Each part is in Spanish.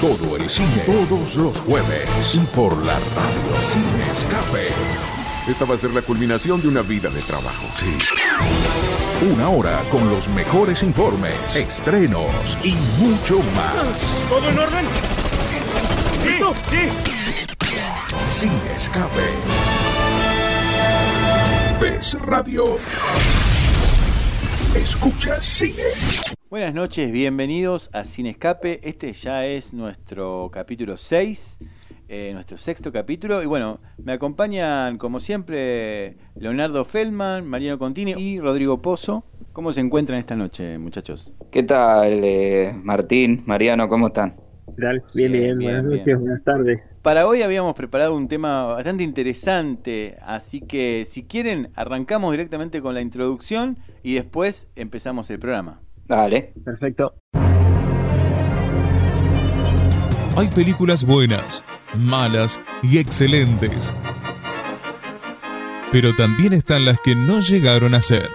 Todo el cine, todos los jueves. Y por la radio. Sin escape. Esta va a ser la culminación de una vida de trabajo. Sí. Una hora con los mejores informes, estrenos y mucho más. ¿Todo en orden? ¿Sí? ¿Sí? Sin escape. PES Radio. Escucha cine. Buenas noches, bienvenidos a Sin Escape. Este ya es nuestro capítulo 6, eh, nuestro sexto capítulo. Y bueno, me acompañan como siempre Leonardo Feldman, Mariano Contini y Rodrigo Pozo. ¿Cómo se encuentran esta noche, muchachos? ¿Qué tal, eh, Martín, Mariano? ¿Cómo están? Bien, bien, Bien, buenas noches, bien. buenas tardes. Para hoy habíamos preparado un tema bastante interesante, así que si quieren arrancamos directamente con la introducción y después empezamos el programa. Dale. Perfecto. Hay películas buenas, malas y excelentes. Pero también están las que no llegaron a ser.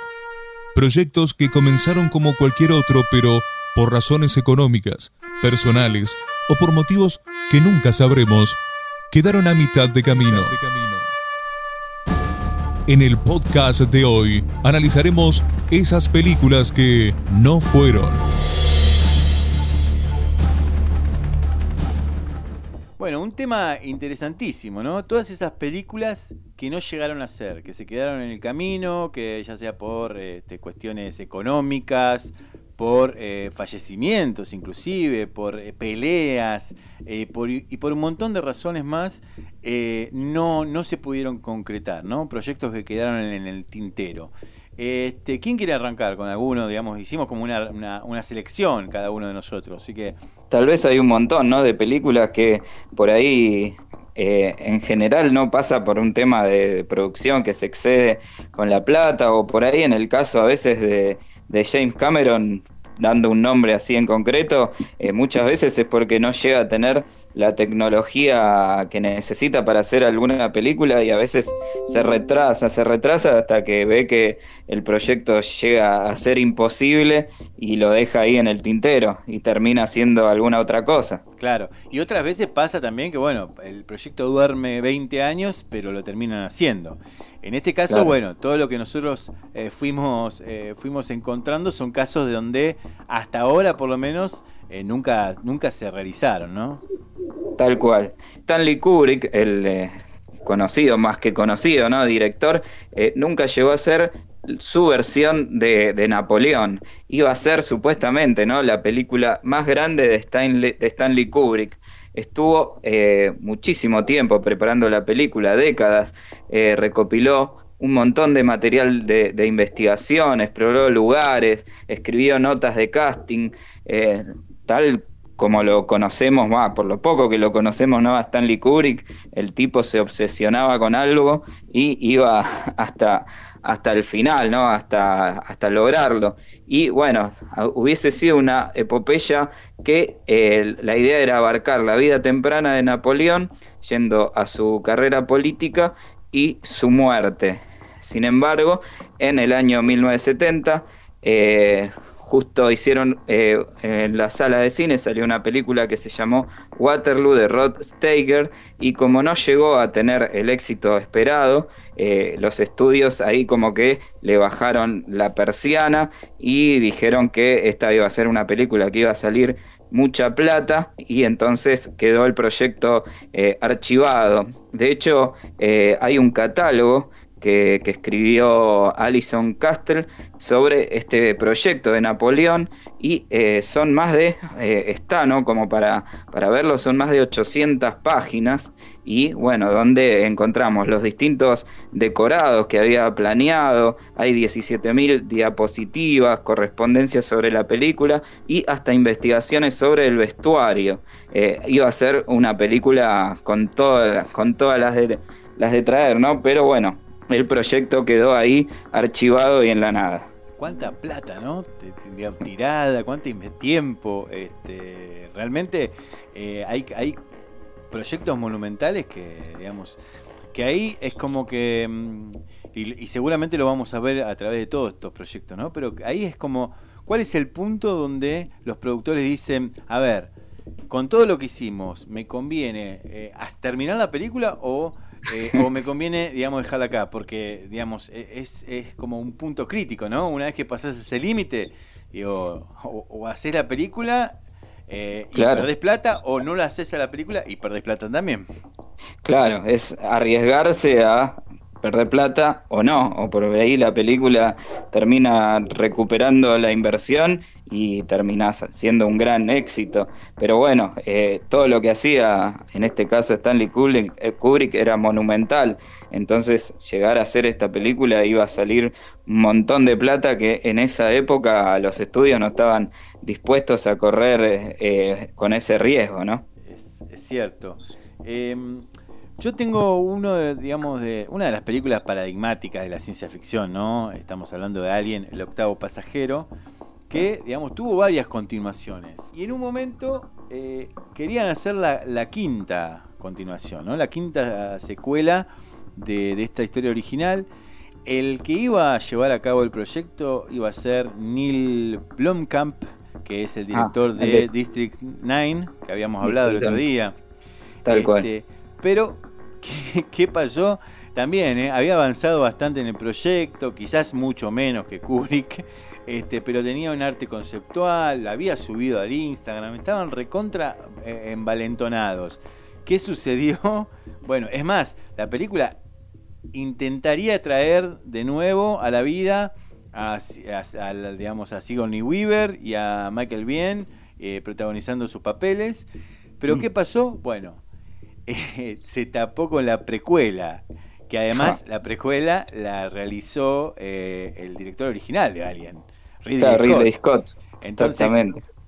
Proyectos que comenzaron como cualquier otro, pero por razones económicas, personales o por motivos que nunca sabremos, quedaron a mitad de camino. En el podcast de hoy analizaremos esas películas que no fueron. Bueno, un tema interesantísimo, ¿no? Todas esas películas que no llegaron a ser, que se quedaron en el camino, que ya sea por este, cuestiones económicas, por eh, fallecimientos inclusive, por eh, peleas eh, y por un montón de razones más, eh, no, no se pudieron concretar, ¿no? Proyectos que quedaron en, el tintero. Este, ¿Quién quiere arrancar con alguno? Digamos, hicimos como una, una- selección cada uno de nosotros, así que Tal vez hay un montón, ¿no? De películas que por ahí eh, en general no pasa por un tema de, de producción que se excede con la plata o por ahí en el caso a veces de, de James Cameron, dando un nombre así en concreto, eh, muchas veces es porque no llega a tener la tecnología que necesita para hacer alguna película y a veces se retrasa, se retrasa hasta que ve que el proyecto llega a ser imposible y lo deja ahí en el tintero y termina haciendo alguna otra cosa. Claro, y otras veces pasa también que, bueno, el proyecto duerme 20 años, pero lo terminan haciendo. En este caso, Claro. bueno, todo lo que nosotros eh, fuimos, eh, fuimos encontrando son casos de donde hasta ahora, por lo menos, eh, nunca, nunca se realizaron, ¿no? Tal cual. Stanley Kubrick, el eh, conocido, más que conocido, ¿no? Director, eh, nunca llegó a ser su versión de, Napoleón. Iba a ser supuestamente, ¿no? La película más grande de Stanley, de Stanley Kubrick. Estuvo muchísimo tiempo preparando la película, décadas, recopiló un montón de material de, investigación, exploró lugares, escribió notas de casting, tal como lo conocemos, por lo poco que lo conocemos, ¿no? A Stanley Kubrick, el tipo se obsesionaba con algo y iba hasta, hasta el final, ¿no? Hasta, hasta lograrlo. Y bueno, hubiese sido una epopeya que eh, la idea era abarcar la vida temprana de Napoleón, yendo a su carrera política y su muerte. Sin embargo, en el año 1970, eh, justo hicieron eh, en la sala de cine salió una película que se llamó Waterloo de Rod Steiger y como no llegó a tener el éxito esperado, eh, los estudios ahí como que le bajaron la persiana y dijeron que esta iba a ser una película que iba a salir mucha plata y entonces quedó el proyecto eh, archivado. De hecho, eh, hay un catálogo que, escribió Alison Castle sobre este proyecto de Napoleón y eh, son más de, eh, está, ¿no? Como para, para verlo, son más de 800 páginas y bueno, donde encontramos los distintos decorados que había planeado, hay 17.000 diapositivas, correspondencias sobre la película y hasta investigaciones sobre el vestuario. Eh, iba a ser una película con, toda- con todas las de, las de traer, ¿no? Pero bueno, el proyecto quedó ahí archivado y en la nada. cuánta plata, ¿no? Tirada, cuánto tiempo. Este, realmente eh, hay, hay proyectos monumentales que, digamos, que ahí es como que, mm, y, y seguramente lo vamos a ver a través de todos estos proyectos, ¿no? Pero ahí es como, ¿cuál es el punto donde los productores dicen, a ver, con todo lo que hicimos, ¿me conviene eh, terminar la película o, eh, o me conviene, digamos, dejarla acá? Porque, digamos, e, es, es como un punto crítico, ¿no? Una vez que pasas ese límite, o, o haces la película eh, y perdés plata o no la haces a la película y perdés plata también. Claro, es arriesgarse a perder plata o no, o por ahí la película termina recuperando la inversión y termina siendo un gran éxito. Pero bueno, eh, todo lo que hacía, en este caso Stanley Kubrick, eh, Kubrick, era monumental. Entonces llegar a hacer esta película iba a salir un montón de plata que en esa época los estudios no estaban dispuestos a correr eh, con ese riesgo, ¿no? Es, cierto. Em, yo tengo uno, digamos, de una de las películas paradigmáticas de la ciencia ficción, ¿no? Estamos hablando de Alien, el octavo pasajero, que, digamos, tuvo varias continuaciones. Y en un momento eh, querían hacer la, quinta continuación, ¿no? La quinta secuela de, esta historia original. El que iba a llevar a cabo el proyecto iba a ser Neil Blomkamp, que es el ah, director de District 9, que habíamos hablado el otro día. Tal cual este, pero, ¿qué, pasó? También eh, había avanzado bastante en el proyecto, quizás mucho menos que Kubrick, este, pero tenía un arte conceptual, había subido al Instagram, estaban recontra eh, envalentonados. ¿Qué sucedió? Bueno, es más, la película intentaría traer de nuevo a la vida a, digamos, a Sigourney Weaver y a Michael Biehn eh, protagonizando sus papeles. Pero mm. ¿qué pasó? Bueno, se tapó con la precuela, que además la precuela la realizó eh, el director original de Alien, Ridley, Scott. Entonces,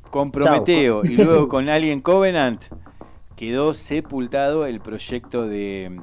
con Prometeo y luego con Alien Covenant quedó sepultado el proyecto de,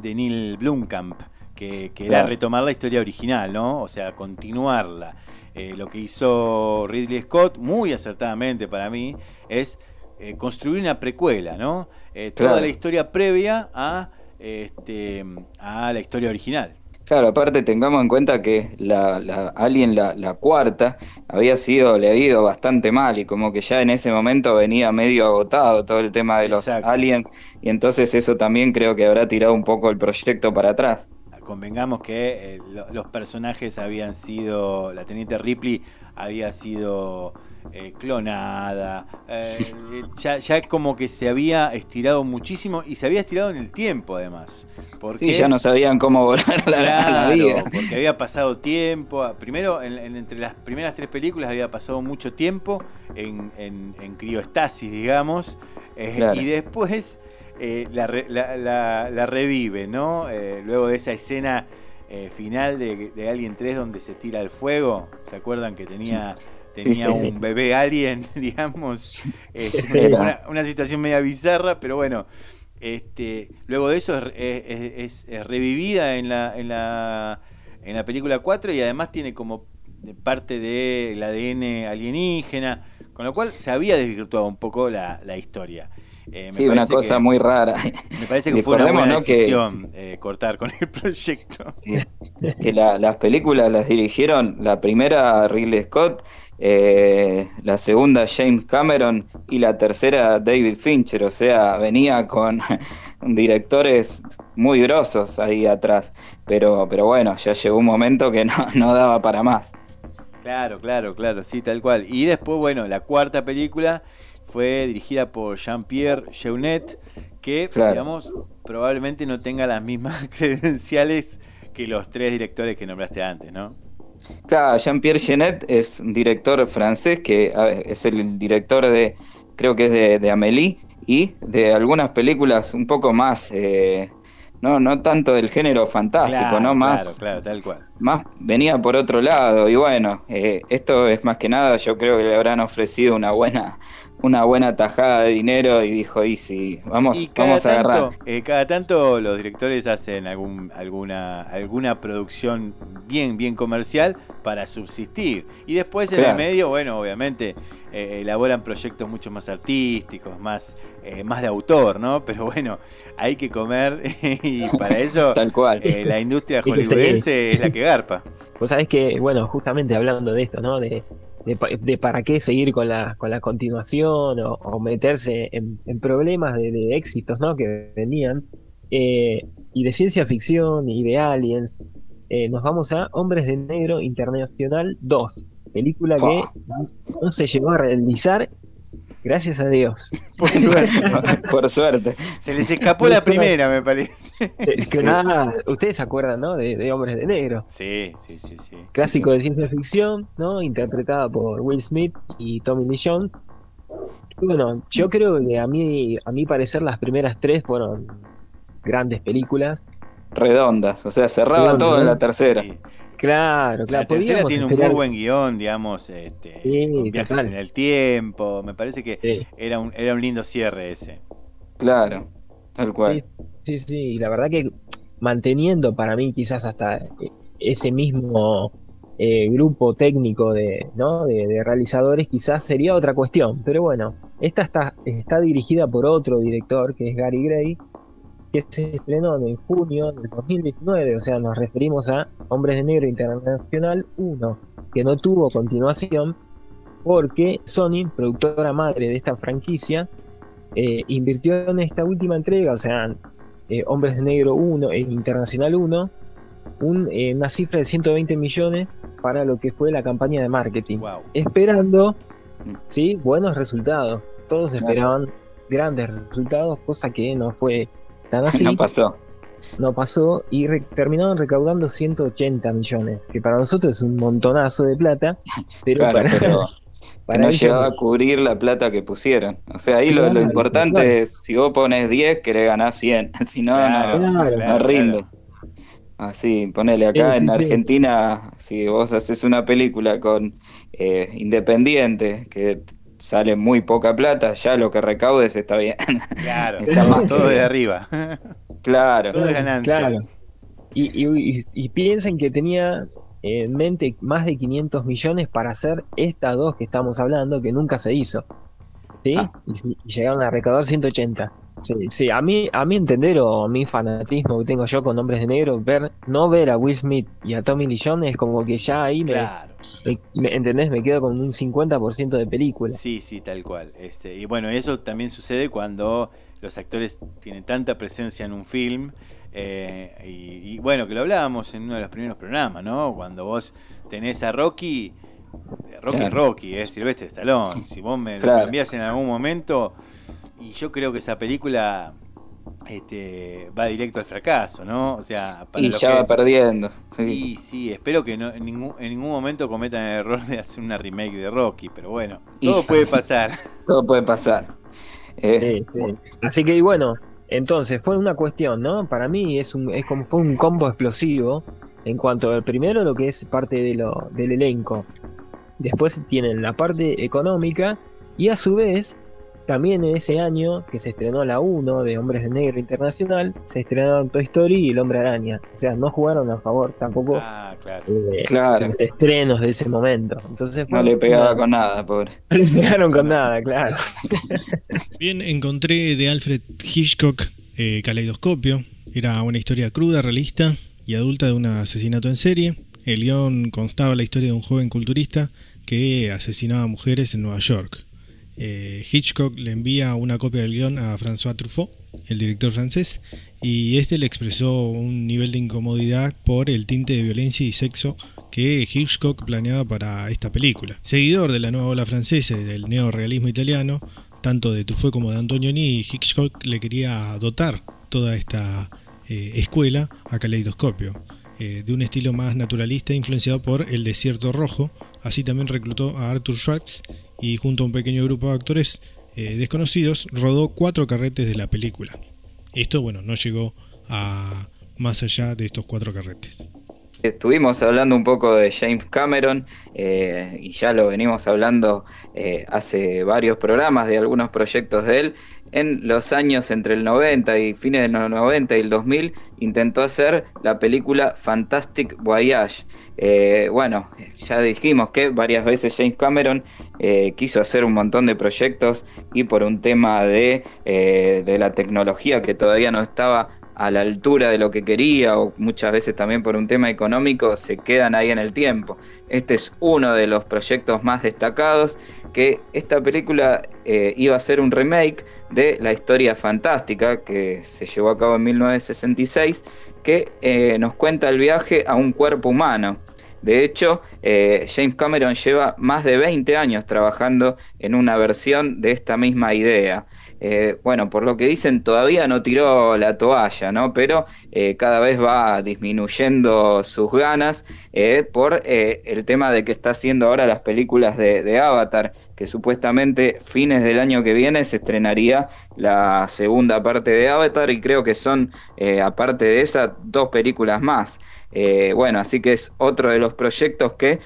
de Neil Blomkamp, que, era retomar la historia original, ¿no? O sea, continuarla. Eh, lo que hizo Ridley Scott, muy acertadamente para mí, es eh, construir una precuela, ¿no? Eh, toda la historia previa a, este, a la historia original. Claro, aparte tengamos en cuenta que la, la Alien, la, cuarta, había sido, le había ido bastante mal y como que ya en ese momento venía medio agotado todo el tema de los aliens y entonces eso también creo que habrá tirado un poco el proyecto para atrás. Convengamos que eh, los personajes habían sido, la teniente Ripley había sido eh, clonada, eh, ya, ya, como que se había estirado muchísimo y se había estirado en el tiempo además. Porque, sí, ya no sabían cómo volar la, vida. Porque había pasado tiempo, primero entre las primeras tres películas había pasado mucho tiempo en, en, crioestasis, digamos, eh, y después la, la, revive, ¿no? luego de esa escena... final de, de Alien 3 donde se tira el fuego. ¿Se acuerdan que tenía tenía un bebé alien, digamos, este, una, situación media bizarra, pero bueno, este, luego de eso es, revivida en la, en, la, en la película 4 y además tiene como parte del ADN alienígena, con lo cual se había desvirtuado un poco la, historia. Eh, sí, una cosa muy rara. Me parece que fue una buena decisión eh, cortar con el proyecto. que las películas las dirigieron, la primera Ridley Scott eh, la segunda James Cameron y la tercera David Fincher, o sea, venía con directores muy grosos ahí atrás, pero, pero bueno, ya llegó un momento que no, daba para más. Claro, claro, claro, sí, tal cual. Y después, bueno, la cuarta película fue dirigida por Jean-Pierre Jeunet, que, digamos, probablemente no tenga las mismas credenciales que los tres directores que nombraste antes, ¿no? Claro, Jean-Pierre Genet es un director francés que es el director de, creo que es de, de Amélie y de algunas películas un poco más, eh, no, no tanto del género fantástico, ¿no? Más, claro, claro, tal cual. Más venía por otro lado y bueno, eh, esto es más que nada, yo creo que le habrán ofrecido una buena una buena tajada de dinero y dijo, y sí, vamos, vamos a agarrar. Eh, cada tanto los directores hacen algún, alguna, alguna producción bien, bien comercial para subsistir. Y después en el medio, bueno, obviamente eh, elaboran proyectos mucho más artísticos, más, eh, más de autor, ¿no? Pero bueno, hay que comer y para eso Tal cual. la industria hollywoodense es la que garpa. Vos sabés que, bueno, justamente hablando de esto, ¿no? De, de, para qué seguir con la, con la continuación o, meterse en, problemas de, éxitos ¿no? que venían. Eh, y de ciencia ficción y de aliens, eh, nos vamos a Hombres de Negro Internacional 2, película que no se llegó a realizar Gracias a Dios. Por suerte. Por suerte. Se les escapó la primera, me parece. Es que nada, ustedes se acuerdan, ¿no? De, Hombres de Negro. Sí, sí, sí. sí. Clásico de ciencia ficción, ¿no? Interpretada por Will Smith y Tommy Lee Jones. Bueno, yo creo que a mí, a mi parecer, las primeras tres fueron grandes películas. Redondas, o sea, cerraba todo en la tercera. Claro, claro. La tercera tiene un muy buen guion, digamos, este, viajes en el tiempo. Me parece que era, un, era un lindo cierre ese. Claro, tal cual. Sí, sí, y la verdad que manteniendo para mí quizás hasta eh, ese mismo eh, grupo técnico de, ¿no? de, realizadores, quizás sería otra cuestión. Pero bueno, esta está, está dirigida por otro director, que es Gary Gray, que se estrenó en junio del 2019, o sea, nos referimos a Hombres de Negro Internacional 1, que no tuvo continuación porque Sony, productora madre de esta franquicia, eh, invirtió en esta última entrega, o sea, eh, Hombres de Negro 1 e Internacional 1, eh, una cifra de 120 millones para lo que fue la campaña de marketing, esperando ¿sí? buenos resultados. Todos esperaban grandes resultados, cosa que no fue no pasó. No pasó y terminaron recaudando 180 millones, que para nosotros es un montonazo de plata, pero para, no llegaba a cubrir la plata que pusieron. O sea, ahí lo, importante es, si vos pones 10, que le ganás 100, si no, no, rinde. Así, ponele acá en Argentina, si vos haces una película con eh, Independiente, que sale muy poca plata, ya lo que recaudes está bien. Claro, está todo de arriba. Claro. Todo es ganancia. Claro. Y, piensen que tenía en mente más de 500 millones para hacer estas dos que estamos hablando, que nunca se hizo. ¿Sí? Ah. Y, llegaron a recaudar 180. Sí, sí, a mí, a mi entender o mi fanatismo que tengo yo con Hombres de Negro, ver, no ver a Will Smith y a Tommy Lee Jones es como que ya ahí me, me, ¿entendés? Me quedo con un 50% de película. Sí, sí, tal cual. Este, y bueno, eso también sucede cuando los actores tienen tanta presencia en un film. Eh, y, bueno, que lo hablábamos en uno de los primeros programas, ¿no? Cuando vos tenés a Rocky, Rocky Rocky, es Silvestre Stallone. Si vos me lo cambiás en algún momento y yo creo que esa película este, va directo al fracaso, ¿no? O sea, y ya va perdiendo. Sí, sí, espero que no, en, ningún, en ningún momento cometan el error de hacer una remake de Rocky, pero bueno, todo puede pasar. Todo puede pasar. Eh, Así que bueno, entonces fue una cuestión, ¿no? Para mí es, un, es como fue un combo explosivo en cuanto al primero lo que es parte de lo, del elenco. Después tienen la parte económica y a su vez también en ese año que se estrenó la 1 de Hombres de Negro Internacional, se estrenaron Toy Story y El Hombre Araña. O sea, no jugaron a favor tampoco ah, claro. Eh, los estrenos de ese momento. Entonces no le pegaba con nada, pobre. No le pegaron con nada, claro. Bien, encontré de Alfred Hitchcock eh, Caleidoscopio. Era una historia cruda, realista y adulta de un asesinato en serie. El guion constaba la historia de un joven culturista que asesinaba a mujeres en Nueva York. Eh, Hitchcock le envía una copia del guion a François Truffaut, el director francés, y este le expresó un nivel de incomodidad por el tinte de violencia y sexo que Hitchcock planeaba para esta película. Seguidor de la nueva ola francesa y del neorealismo italiano, tanto de Truffaut como de Antonioni, Hitchcock le quería dotar toda esta eh, escuela a Caleidoscopio, eh, de un estilo más naturalista influenciado por El Desierto Rojo. Así también reclutó a Arthur Schwartz y junto a un pequeño grupo de actores eh, desconocidos rodó cuatro carretes de la película. Esto, bueno, no llegó a más allá de estos cuatro carretes. Estuvimos hablando un poco de James Cameron eh, y ya lo venimos hablando eh, hace varios programas de algunos proyectos de él. En los años entre el 90 y fines de los 90 y el 2000 intentó hacer la película Fantastic Voyage. Eh, bueno, ya dijimos que varias veces James Cameron quiso hacer un montón de proyectos y por un tema de, de la tecnología que todavía no estaba a la altura de lo que quería o muchas veces también por un tema económico se quedan ahí en el tiempo. Este es uno de los proyectos más destacados que esta película eh, iba a ser un remake de la historia fantástica que se llevó a cabo en 1966 que eh, nos cuenta el viaje a un cuerpo humano. De hecho, eh, James Cameron lleva más de 20 años trabajando en una versión de esta misma idea. Eh, bueno, por lo que dicen, todavía no tiró la toalla, ¿no? Pero eh, cada vez va disminuyendo sus ganas eh, por el tema de que está haciendo ahora las películas de, Avatar, que supuestamente fines del año que viene se estrenaría la segunda parte de Avatar y creo que son, aparte de esas, dos películas más. bueno, así que es otro de los proyectos que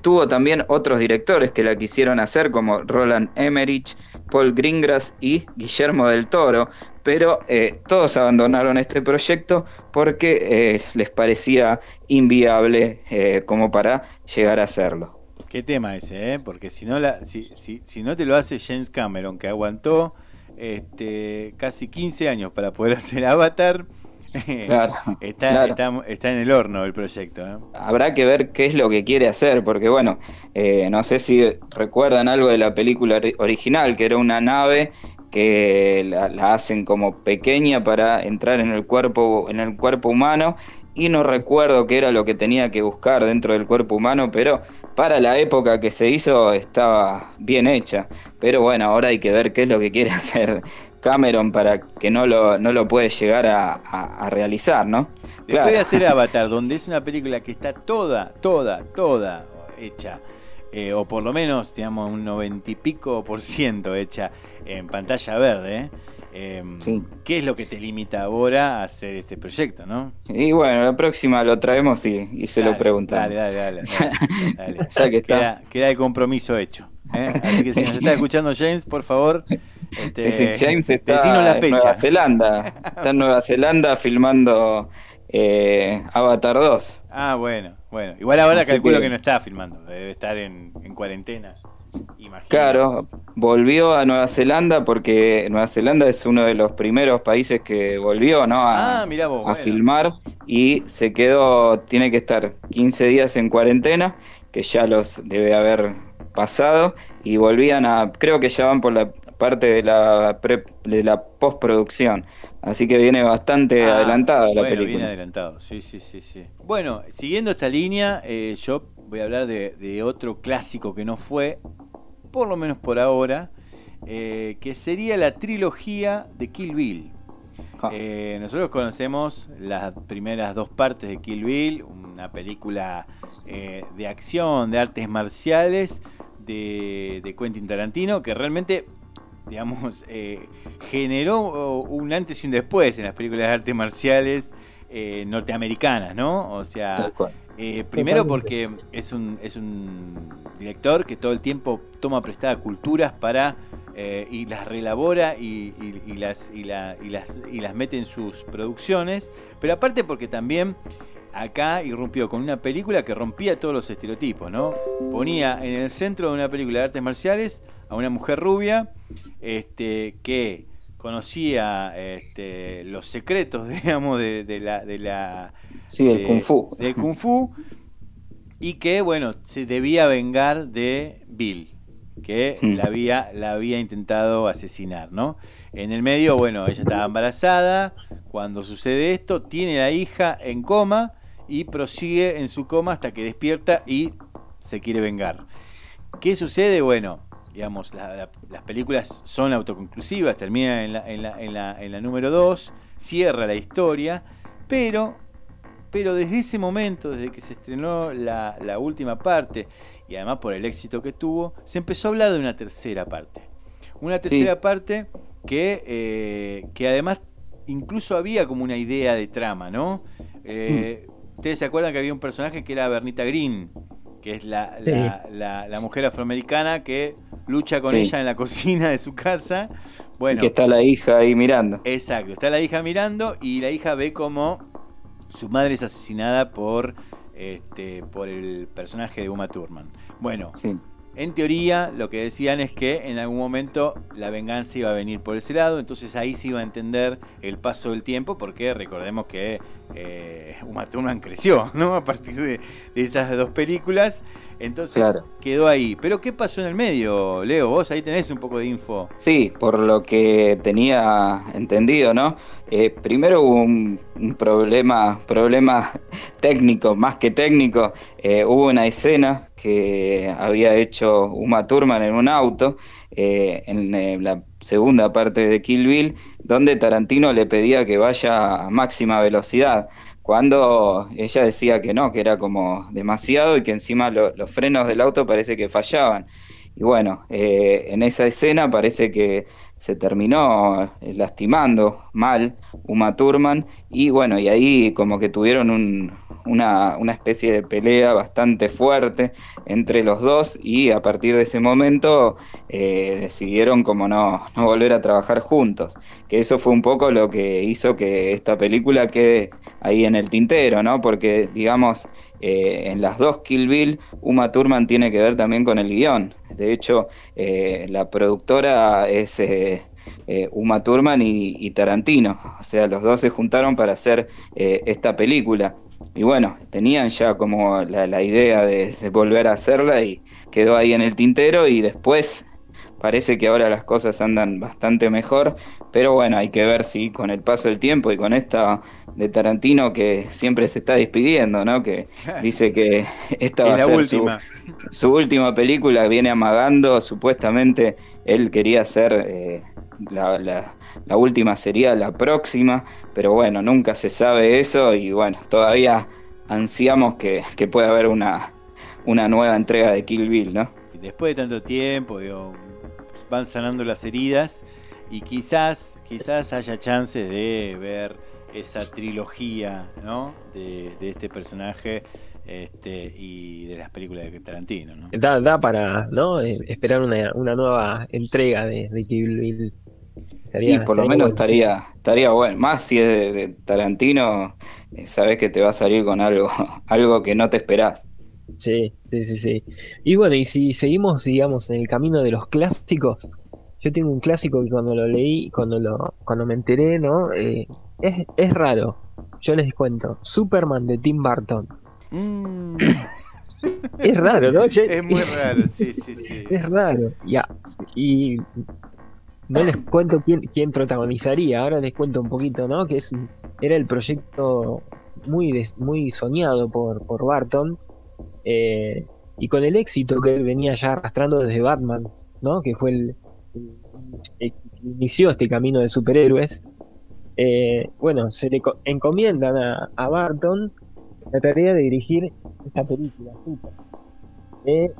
tuvo también otros directores que la quisieron hacer, como Roland Emmerich, Paul Greengrass y Guillermo del Toro, pero eh, todos abandonaron este proyecto porque eh, les parecía inviable eh, como para llegar a hacerlo. Qué tema ese, ¿eh? porque si no te lo hace James Cameron, que aguantó este, casi 15 años para poder hacer Avatar, está, Está, en el horno el proyecto. ¿eh? Habrá que ver qué es lo que quiere hacer, porque bueno, eh, no sé si recuerdan algo de la película original, que era una nave que la, hacen como pequeña para entrar en el cuerpo, en el cuerpo humano, y no recuerdo qué era lo que tenía que buscar dentro del cuerpo humano, pero para la época que se hizo estaba bien hecha. Pero bueno, ahora hay que ver qué es lo que quiere hacer Cameron para que no lo, no lo puede llegar a, realizar, ¿no? Después de hacer Avatar, donde es una película que está toda, toda, toda hecha, eh, o por lo menos, digamos, un noventa y pico por ciento hecha en pantalla verde, eh, ¿Qué es lo que te limita ahora a hacer este proyecto, no? Y bueno, la próxima lo traemos y, se lo preguntamos. Dale, dale, dale. ya que está. Queda, el compromiso hecho. ¿eh? Así que si nos está escuchando James, por favor, este, sí, James está en Nueva Zelanda. Está en Nueva Zelanda filmando eh, Avatar 2. Ah, bueno, bueno. Igual ahora calculo que... no está filmando, debe estar en, cuarentena. Claro, volvió a Nueva Zelanda porque Nueva Zelanda es uno de los primeros países que volvió ¿no? a, ah, a filmar y se quedó, tiene que estar 15 días en cuarentena, que ya los debe haber pasado, y volvían a, creo que ya van por la parte de la, de la postproducción. Así que viene bastante ah, adelantada la película. Viene adelantado, sí, sí, sí, sí. Bueno, siguiendo esta línea, eh, yo voy a hablar de, otro clásico que no fue, por lo menos por ahora, eh, que sería la trilogía de Kill Bill. Ah. Eh, nosotros conocemos las primeras dos partes de Kill Bill, una película de acción, de artes marciales de, de Quentin Tarantino, que realmente digamos, eh, generó un antes y un después en las películas de artes marciales eh, norteamericanas, ¿no? O sea, eh, primero porque es un, es un director que todo el tiempo toma prestada culturas para y las relabora y, las, y, las, y las mete en sus producciones, pero aparte porque también acá irrumpió con una película que rompía todos los estereotipos, ¿no? Ponía en el centro de una película de artes marciales a una mujer rubia este, que conocía este, los secretos, digamos, de, la... De la sí, del Kung Fu. Del Kung Fu y que, bueno, se debía vengar de Bill, que la había, la había intentado asesinar, ¿no? En el medio, bueno, ella estaba embarazada, cuando sucede esto, tiene la hija en coma y prosigue en su coma hasta que despierta y se quiere vengar. ¿Qué sucede? Bueno, digamos, las películas son autoconclusivas, termina en la, en la, en la, en la número 2, cierra la historia, pero, pero desde ese momento, desde que se estrenó la, la última parte, y además por el éxito que tuvo, se empezó a hablar de una tercera parte. Una tercera parte que, eh, que además incluso había como una idea de trama, ¿no? Eh, mm. Ustedes se acuerdan que había un personaje que era Bernita Green, que es la, la, mujer afroamericana que lucha con ella en la cocina de su casa. Bueno, que está la hija ahí mirando. Exacto, está la hija mirando y la hija ve como su madre es asesinada por, este, por el personaje de Uma Thurman. Bueno, en teoría, lo que decían es que en algún momento la venganza iba a venir por ese lado, entonces ahí se iba a entender el paso del tiempo, porque recordemos que eh, Uma Thurman creció, ¿no? A partir de, esas dos películas, entonces quedó ahí. Pero ¿qué pasó en el medio, Leo? Vos ahí tenés un poco de info. Sí, por lo que tenía entendido, ¿no? Eh, primero hubo un, problema, problema técnico, más que técnico. Eh, hubo una escena que había hecho Uma Thurman en un auto, eh, en la segunda parte de Kill Bill, donde Tarantino le pedía que vaya a máxima velocidad, cuando ella decía que no, que era como demasiado y que encima los frenos del auto parece que fallaban. Y bueno, eh, en esa escena parece que se terminó eh, lastimando mal Uma Thurman y bueno, y ahí como que tuvieron una, una, especie de pelea bastante fuerte entre los dos y a partir de ese momento eh, decidieron como no, no volver a trabajar juntos, que eso fue un poco lo que hizo que esta película quede ahí en el tintero, ¿no? Porque digamos eh, en las dos Kill Bill, Uma Thurman tiene que ver también con el guion. De hecho, eh, la productora es eh, Uma Thurman y, Tarantino. O sea, los dos se juntaron para hacer esta película. Y bueno, tenían ya como la, idea de, de, volver a hacerla y quedó ahí en el tintero y después parece que ahora las cosas andan bastante mejor, pero bueno, hay que ver si con el paso del tiempo y con esta de Tarantino que siempre se está despidiendo, ¿no? Que dice que esta va a ser última. Su, última película, viene amagando, supuestamente él quería hacer eh, la, última sería la próxima, pero bueno, nunca se sabe eso y bueno, todavía ansiamos que, que pueda haber una, una nueva entrega de Kill Bill, ¿no? después de tanto tiempo, van sanando las heridas y quizás, quizás haya chances de ver esa trilogía ¿no? de, este personaje este, y de las películas de Tarantino. ¿no? Da, para ¿no? Eh, esperar una, nueva entrega de, de Kill Bill. Y por lo menos estaría, estaría bueno. Más si es de, Tarantino, eh, sabes que te va a salir con algo, algo que no te esperás. Sí, sí, sí, sí. Y bueno, y si seguimos, digamos, en el camino de los clásicos, yo tengo un clásico que cuando lo leí, cuando lo, cuando me enteré, ¿no? Eh, es, es raro. Yo les cuento. Superman de Tim Burton. Mm. es raro, ¿no? es muy raro, sí, sí, sí. Es raro. Ya. Y no les cuento quién, protagonizaría. Ahora les cuento un poquito, ¿no? Que es era el proyecto muy, muy soñado por, por Barton. Eh, y con el éxito que él venía ya arrastrando desde Batman, ¿no? Que fue el, que inició este camino de superhéroes. Eh, bueno, se le encomiendan a, Barton la tarea de dirigir esta película, eh,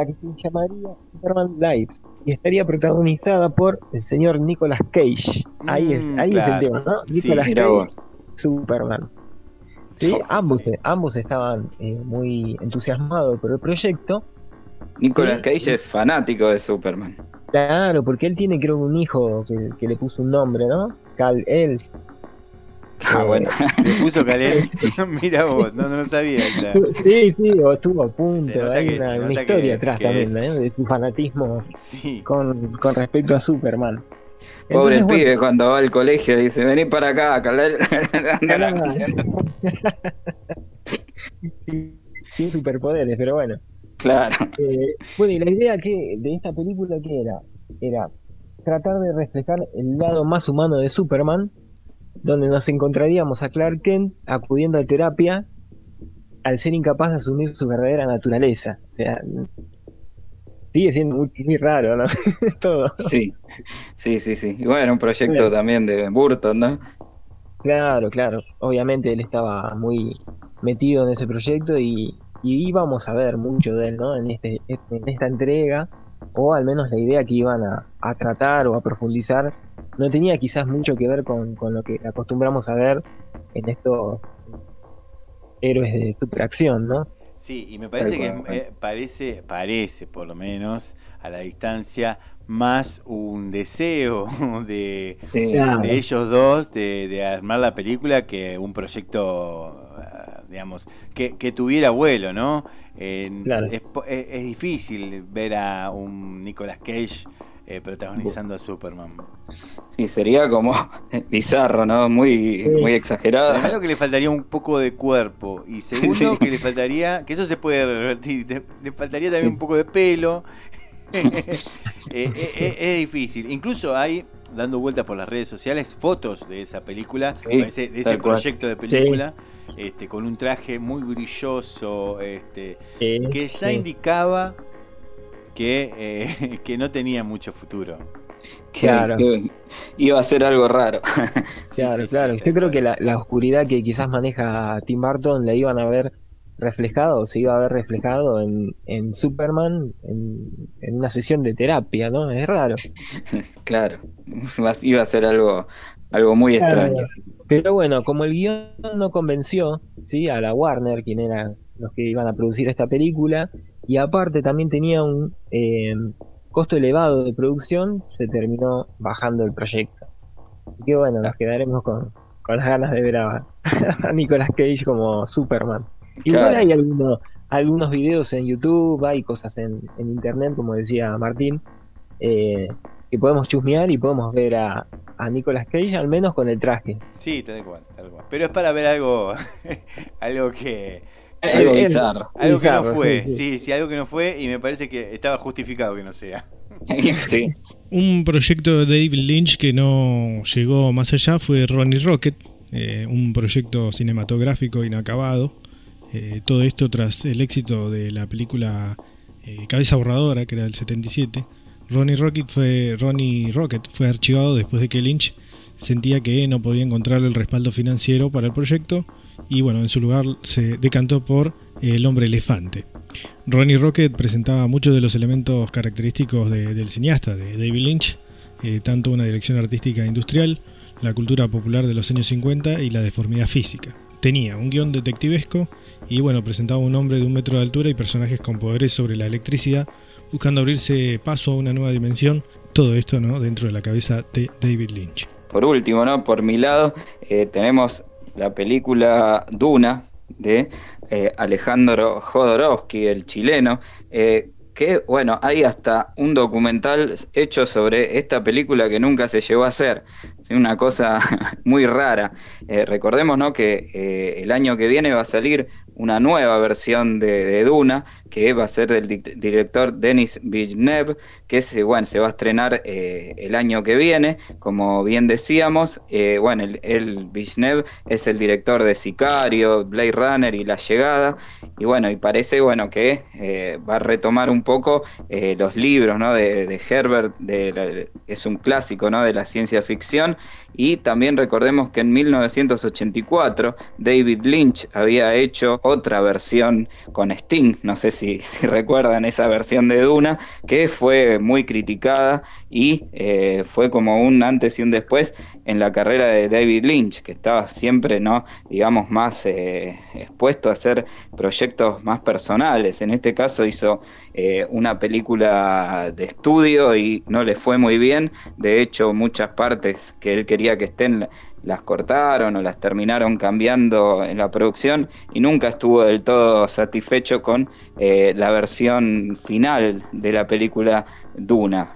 la que se llamaría Superman Lives, y estaría protagonizada por el señor Nicolas Cage. Ahí es, ahí es el tema, ¿no? Nicolas Cage, Superman. Sí, ambos, ambos estaban eh, muy entusiasmados por el proyecto. Nicolas Cage es fanático de Superman. Claro, porque él tiene creo un hijo que, le puso un nombre, ¿no? Cal El. Ah, bueno. Le puso Cal-El. Mira vos, no, no lo sabía. Sí, sí, estuvo a punto. Hay una, historia atrás también, ¿no? De su fanatismo con, con respecto a Superman. Pobre el pibe cuando va al colegio dice, vení para acá, Cal-El. sin superpoderes, pero bueno. Claro. Eh, bueno, y la idea que de esta película que era, era tratar de reflejar el lado más humano de Superman, donde nos encontraríamos a Clark Kent acudiendo a terapia al ser incapaz de asumir su verdadera naturaleza. O sea, sigue siendo muy, raro, ¿no? Todo. Sí, sí, sí, sí. Y bueno, un proyecto también de Burton, ¿no? Claro, claro. Obviamente él estaba muy metido en ese proyecto y, y íbamos a ver mucho de él, ¿no? En, este, en esta entrega, o al menos la idea que iban a, tratar o a profundizar, no tenía quizás mucho que ver con, lo que acostumbramos a ver en estos héroes de superacción, ¿no? Sí, y me parece que eh, parece, parece por lo menos a la distancia más un deseo de, de ellos dos de, de, armar la película que un proyecto digamos, que, tuviera vuelo, ¿no? Es, difícil ver a un Nicolas Cage eh, protagonizando a Superman. Sí, sería como bizarro, ¿no? Muy, muy exagerado. Primero que le faltaría un poco de cuerpo. Y segundo que le faltaría, que eso se puede revertir, le faltaría también un poco de pelo. Eh, eh, es difícil. Incluso hay, dando vueltas por las redes sociales, fotos de esa película, de ese, proyecto de película. Este, con un traje muy brilloso, este, que ya indicaba que, eh, que no tenía mucho futuro. Claro. iba a ser algo raro. Claro, claro. Yo creo que la, oscuridad que quizás maneja Tim Burton la iban a ver reflejado, se iba a ver reflejado en, en Superman en, una sesión de terapia, ¿no? Es raro. claro, iba a ser algo, algo muy extraño. Pero bueno, como el guion no convenció ¿sí? a la Warner, quien eran los que iban a producir esta película, y aparte también tenía un eh, costo elevado de producción, se terminó bajando el proyecto. Así que bueno, nos quedaremos con, las ganas de ver a, Nicolas Cage como Superman. Igual hay algunos, algunos videos en YouTube, hay cosas en, internet, como decía Martín, eh, que podemos chusmear y podemos ver a, a Nicolas Cage, al menos con el traje. Sí, tal cual, tal cual. Pero es para ver algo, algo que, algo bizarro. Algo que no fue, sí, sí. algo que no fue y me parece que estaba justificado que no sea. sí. Un proyecto de David Lynch que no llegó más allá fue Ronnie Rocket, eh, un proyecto cinematográfico inacabado. Eh, todo esto tras el éxito de la película eh, Cabeza Borradora, que era del 77. Ronnie Rocket fue, Ronnie Rocket fue archivado después de que Lynch sentía que no podía encontrar el respaldo financiero para el proyecto y bueno, en su lugar se decantó por El hombre elefante. Ronnie Rocket presentaba muchos de los elementos característicos del cineasta, de David Lynch, eh, tanto una dirección artística industrial, la cultura popular de los años 50 y la deformidad física. Tenía un guion detectivesco y bueno, presentaba un hombre de un metro de altura y personajes con poderes sobre la electricidad, buscando abrirse paso a una nueva dimensión, todo esto ¿no? dentro de la cabeza de David Lynch. Por último, ¿no? por mi lado, eh, tenemos la película Duna de eh, Alejandro Jodorowsky, el chileno, eh, que bueno, hay hasta un documental hecho sobre esta película que nunca se llegó a hacer. Es una cosa muy rara. Recordemos ¿no? que el año que viene va a salir una nueva versión de, Duna, que va a ser del director Denis Villeneuve, que se, bueno, se va a estrenar eh, el año que viene, como bien decíamos. Eh, bueno, el, Villeneuve es el director de Sicario, Blade Runner y La Llegada, y bueno, y parece bueno que eh, va a retomar un poco los libros ¿no? de, Herbert, es un clásico ¿no? de la ciencia ficción, y también recordemos que en 1984 David Lynch había hecho otra versión con Sting, no sé si, recuerdan esa versión de Duna, que fue muy criticada y eh, fue como un antes y un después en la carrera de David Lynch, que estaba siempre, ¿no? digamos, más eh, expuesto a hacer proyectos más personales. En este caso hizo eh, una película de estudio y no le fue muy bien. De hecho, muchas partes que él quería que estén las cortaron o las terminaron cambiando en la producción y nunca estuvo del todo satisfecho con eh, la versión final de la película Duna.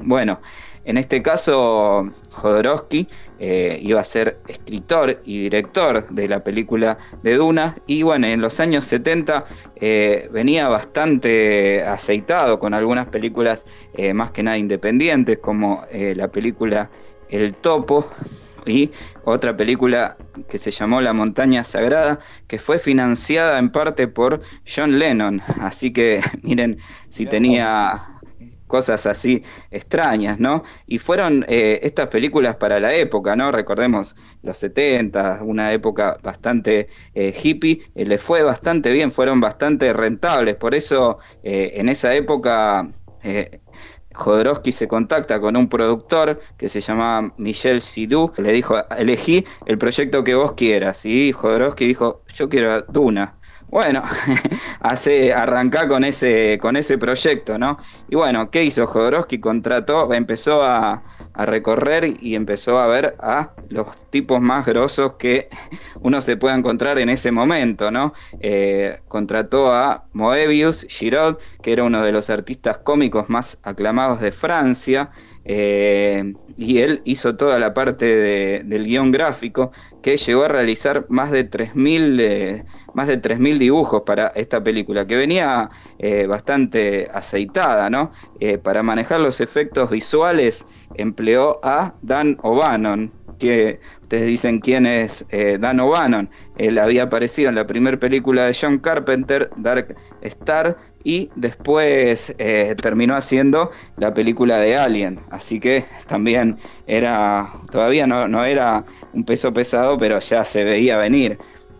Bueno, en este caso Jodorowsky eh, iba a ser escritor y director de la película de Duna y bueno, en los años 70 venía bastante aceitado con algunas películas más que nada independientes como la película El Topo y otra película que se llamó La montaña sagrada, que fue financiada en parte por John Lennon. Así que miren si tenía cosas así extrañas, ¿no? Y fueron eh, estas películas para la época, ¿no? Recordemos los 70, una época bastante eh, hippie, eh, les fue bastante bien, fueron bastante rentables, por eso en esa época Jodorowsky se contacta con un productor que se llama Michel Sidou, le dijo, elegí el proyecto que vos quieras. Y Jodorowsky dijo, yo quiero Duna. Bueno, hace arrancar con ese, con ese proyecto, ¿no? Y bueno, ¿qué hizo Jodorowsky? Contrató, empezó a, recorrer y empezó a ver a los tipos más grosos que uno se pueda encontrar en ese momento, ¿no? Eh, contrató a Moebius Giraud, que era uno de los artistas cómicos más aclamados de Francia, eh, y él hizo toda la parte del guion gráfico que llegó a realizar más de 3.000 eh, más de 3.000 dibujos para esta película, que venía eh, bastante aceitada, ¿no? para manejar los efectos visuales empleó a Dan O'Bannon, que ustedes dicen quién es Dan O'Bannon. Él había aparecido en la primera película de John Carpenter, Dark Star, y después eh, terminó haciendo la película de Alien, así que también era, todavía no, era un peso pesado, pero ya se veía venir.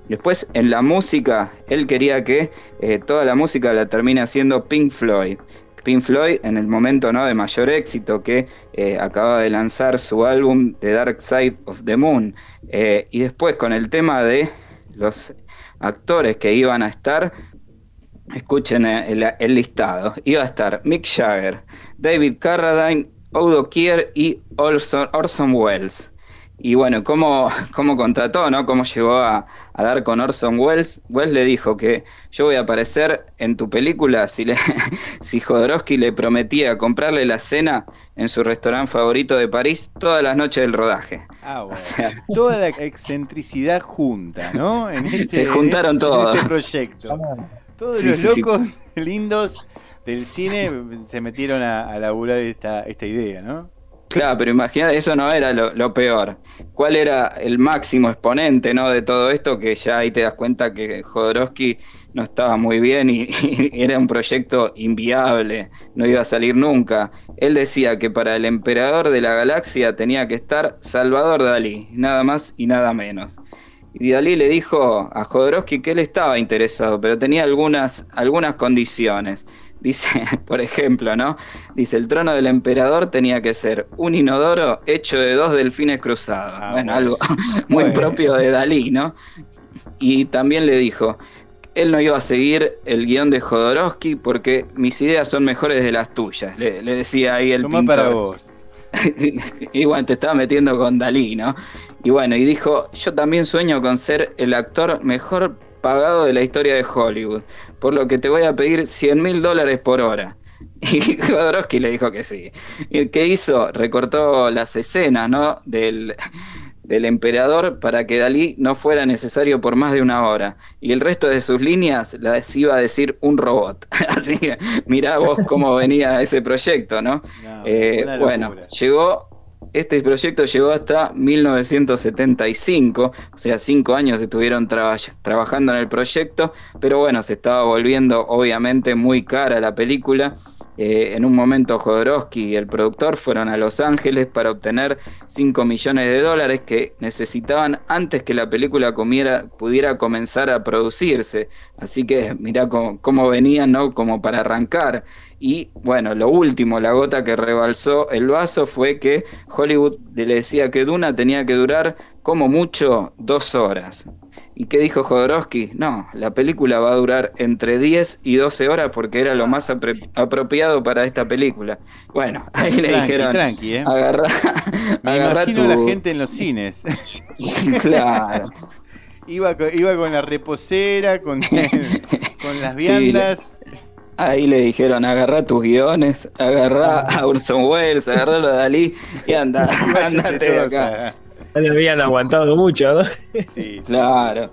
Después en la música, él quería que eh, toda la música la termine haciendo Pink Floyd. Pink Floyd en el momento ¿no? de mayor éxito que eh, acaba de lanzar su álbum The Dark Side of the Moon. y después con el tema de los actores que iban a estar, Escuchen el, listado. Iba a estar Mick Jagger, David Carradine, Odo Kier y Orson, Welles. Y bueno, ¿cómo, cómo contrató, no? ¿Cómo llegó a, dar con Orson Welles? Welles le dijo que yo voy a aparecer en tu película si, le, si Jodorowsky le prometía comprarle la cena en su restaurante favorito de París todas las noches del rodaje. Ah, bueno. Toda la excentricidad junta, ¿no? Este, se juntaron este todos. este proyecto. Todos los locos lindos del cine se metieron a, a laburar esta, esta idea, ¿no? Claro, pero imagínate, eso no era lo, peor. ¿Cuál era el máximo exponente ¿no? de todo esto? Que ya ahí te das cuenta que Jodorowsky no estaba muy bien y, era un proyecto inviable, no iba a salir nunca. Él decía que para el emperador de la galaxia tenía que estar Salvador Dalí, nada más y nada menos. Y Dalí le dijo a Jodorowsky que él estaba interesado, pero tenía algunas, algunas condiciones. Dice, por ejemplo, ¿no? Dice, el trono del emperador tenía que ser un inodoro hecho de dos delfines cruzados. Ah, bueno, algo muy propio de Dalí, ¿no? Y también le dijo, él no iba a seguir el guion de Jodorowsky porque mis ideas son mejores de las tuyas, le, decía ahí el pintor. para vos. y te estaba metiendo con Dalí, ¿no? Y bueno, y dijo, yo también sueño con ser el actor mejor pagado de la historia de Hollywood, por lo que te voy a pedir 100 mil dólares por hora. Y Jodorowsky le dijo que sí. ¿Y qué hizo? Recortó las escenas, ¿no? Del, del emperador para que Dalí no fuera necesario por más de una hora. Y el resto de sus líneas las iba a decir un robot. Así que mirá vos cómo venía ese proyecto, ¿no? Eh, bueno, llegó, este proyecto llegó hasta 1975, o sea, cinco años estuvieron trabajando en el proyecto, pero bueno, se estaba volviendo obviamente muy cara la película eh, en un momento Jodorowsky y el productor fueron a Los Ángeles para obtener 5 millones de dólares que necesitaban antes que la película pudiera comenzar a producirse. Así que mirá cómo, venían, ¿no? Como para arrancar. Y bueno, lo último, la gota que rebalsó el vaso fue que Hollywood le decía que Duna tenía que durar como mucho dos horas. ¿Y qué dijo Jodorowsky? No, la película va a durar entre 10 y 12 horas porque era lo más apropiado para esta película. Bueno, ahí le dijeron, tranqui, ¿eh? agarra, Me imagino la gente en los cines. claro. iba, con, iba con la reposera, con, con las viandas. Ahí le dijeron, agarra tus guiones, agarra a Urson Welles, agarra a Dalí y anda, andate de acá. No le habían aguantado mucho, ¿no? Sí, claro,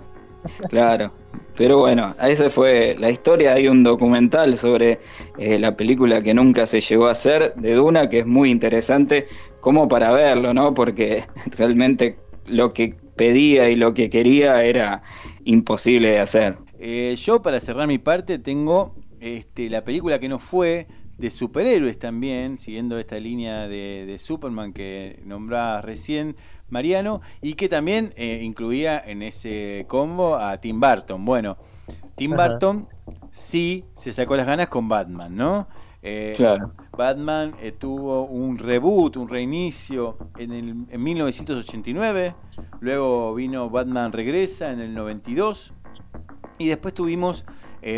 claro. Pero bueno, esa fue la historia. Hay un documental sobre eh, la película que nunca se llegó a hacer de Duna, que es muy interesante como para verlo, ¿no? Porque realmente lo que pedía y lo que quería era imposible de hacer. Eh, yo, para cerrar mi parte, tengo este, la película que no fue de superhéroes también, siguiendo esta línea de, de Superman que nombraba recién, Mariano, y que también eh, incluía en ese combo a Tim Burton. Bueno, Tim Burton sí se sacó las ganas con Batman, ¿no? Eh, Batman eh, tuvo un reboot, un reinicio en, el, en 1989, luego vino Batman Regresa en el 92, y después tuvimos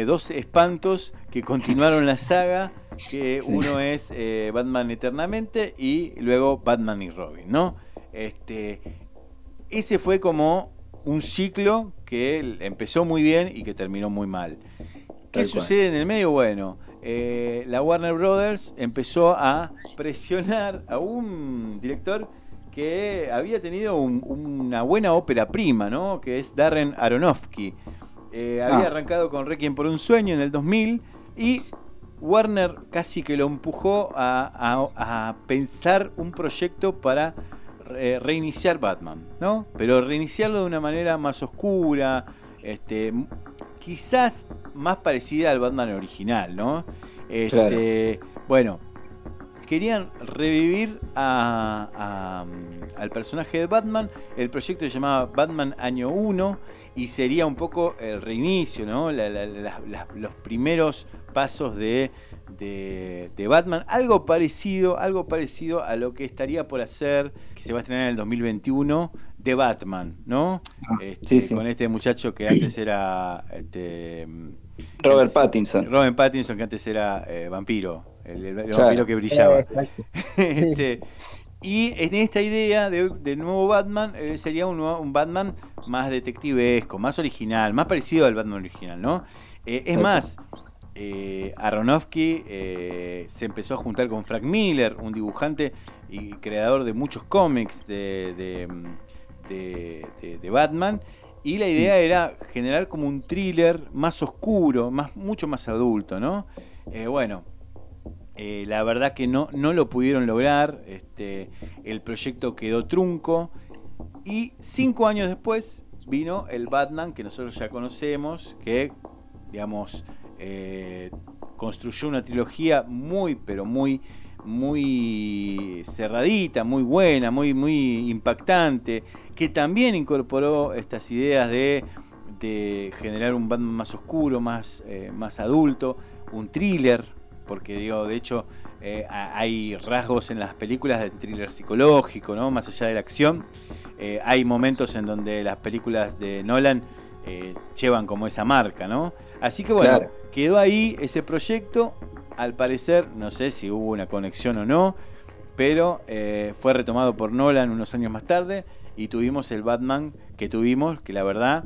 dos espantos que continuaron la saga que uno es eh, Batman Eternamente y luego Batman y Robin, ¿no? Este, ese fue como un ciclo que empezó muy bien y que terminó muy mal. ¿Qué sucede en el medio? Bueno, eh, la Warner Brothers empezó a presionar a un director que había tenido una buena ópera prima, ¿no? Que es Darren Aronofsky. Eh, había ah. arrancado con Requiem por un sueño en el 2000 y Warner casi que lo empujó a, pensar un proyecto para reiniciar Batman, ¿no? Pero reiniciarlo de una manera más oscura, este, quizás más parecida al Batman original, ¿no? Este, Bueno, querían revivir al personaje de Batman. El proyecto se llamaba Batman Año 1 y sería un poco el reinicio, ¿no? los primeros pasos de, de, Batman. Algo parecido, algo parecido a lo que estaría por hacer, que se va a estrenar en el 2021, de Batman, ¿no? Ah, este, con este muchacho que antes era... Este, Robert Pattinson. Robert Pattinson, que antes era eh, vampiro, el, vampiro que brillaba. este, y en esta idea de, nuevo Batman eh, sería un, un, Batman más detectivesco, más original, más parecido al Batman original, ¿no? Eh, es más, eh, Aronofsky se empezó a juntar con Frank Miller, un dibujante y creador de muchos cómics de, de, Batman, y la idea era generar como un thriller más oscuro, más, mucho más adulto, ¿no? bueno, eh, la verdad que no, no lo pudieron lograr, este, el proyecto quedó trunco. Y cinco años después vino el Batman que nosotros ya conocemos, que digamos eh, construyó una trilogía muy pero muy muy cerradita, muy buena, muy muy impactante, que también incorporó estas ideas de, generar un Batman más oscuro, más, eh, más adulto, un thriller porque digo, de hecho eh, hay rasgos en las películas de thriller psicológico, ¿no? Más allá de la acción, eh, hay momentos en donde las películas de Nolan llevan como esa marca, ¿no? Así que bueno, quedó ahí ese proyecto. Al parecer, no sé si hubo una conexión o no, pero fue retomado por Nolan unos años más tarde y tuvimos el Batman que tuvimos, que la verdad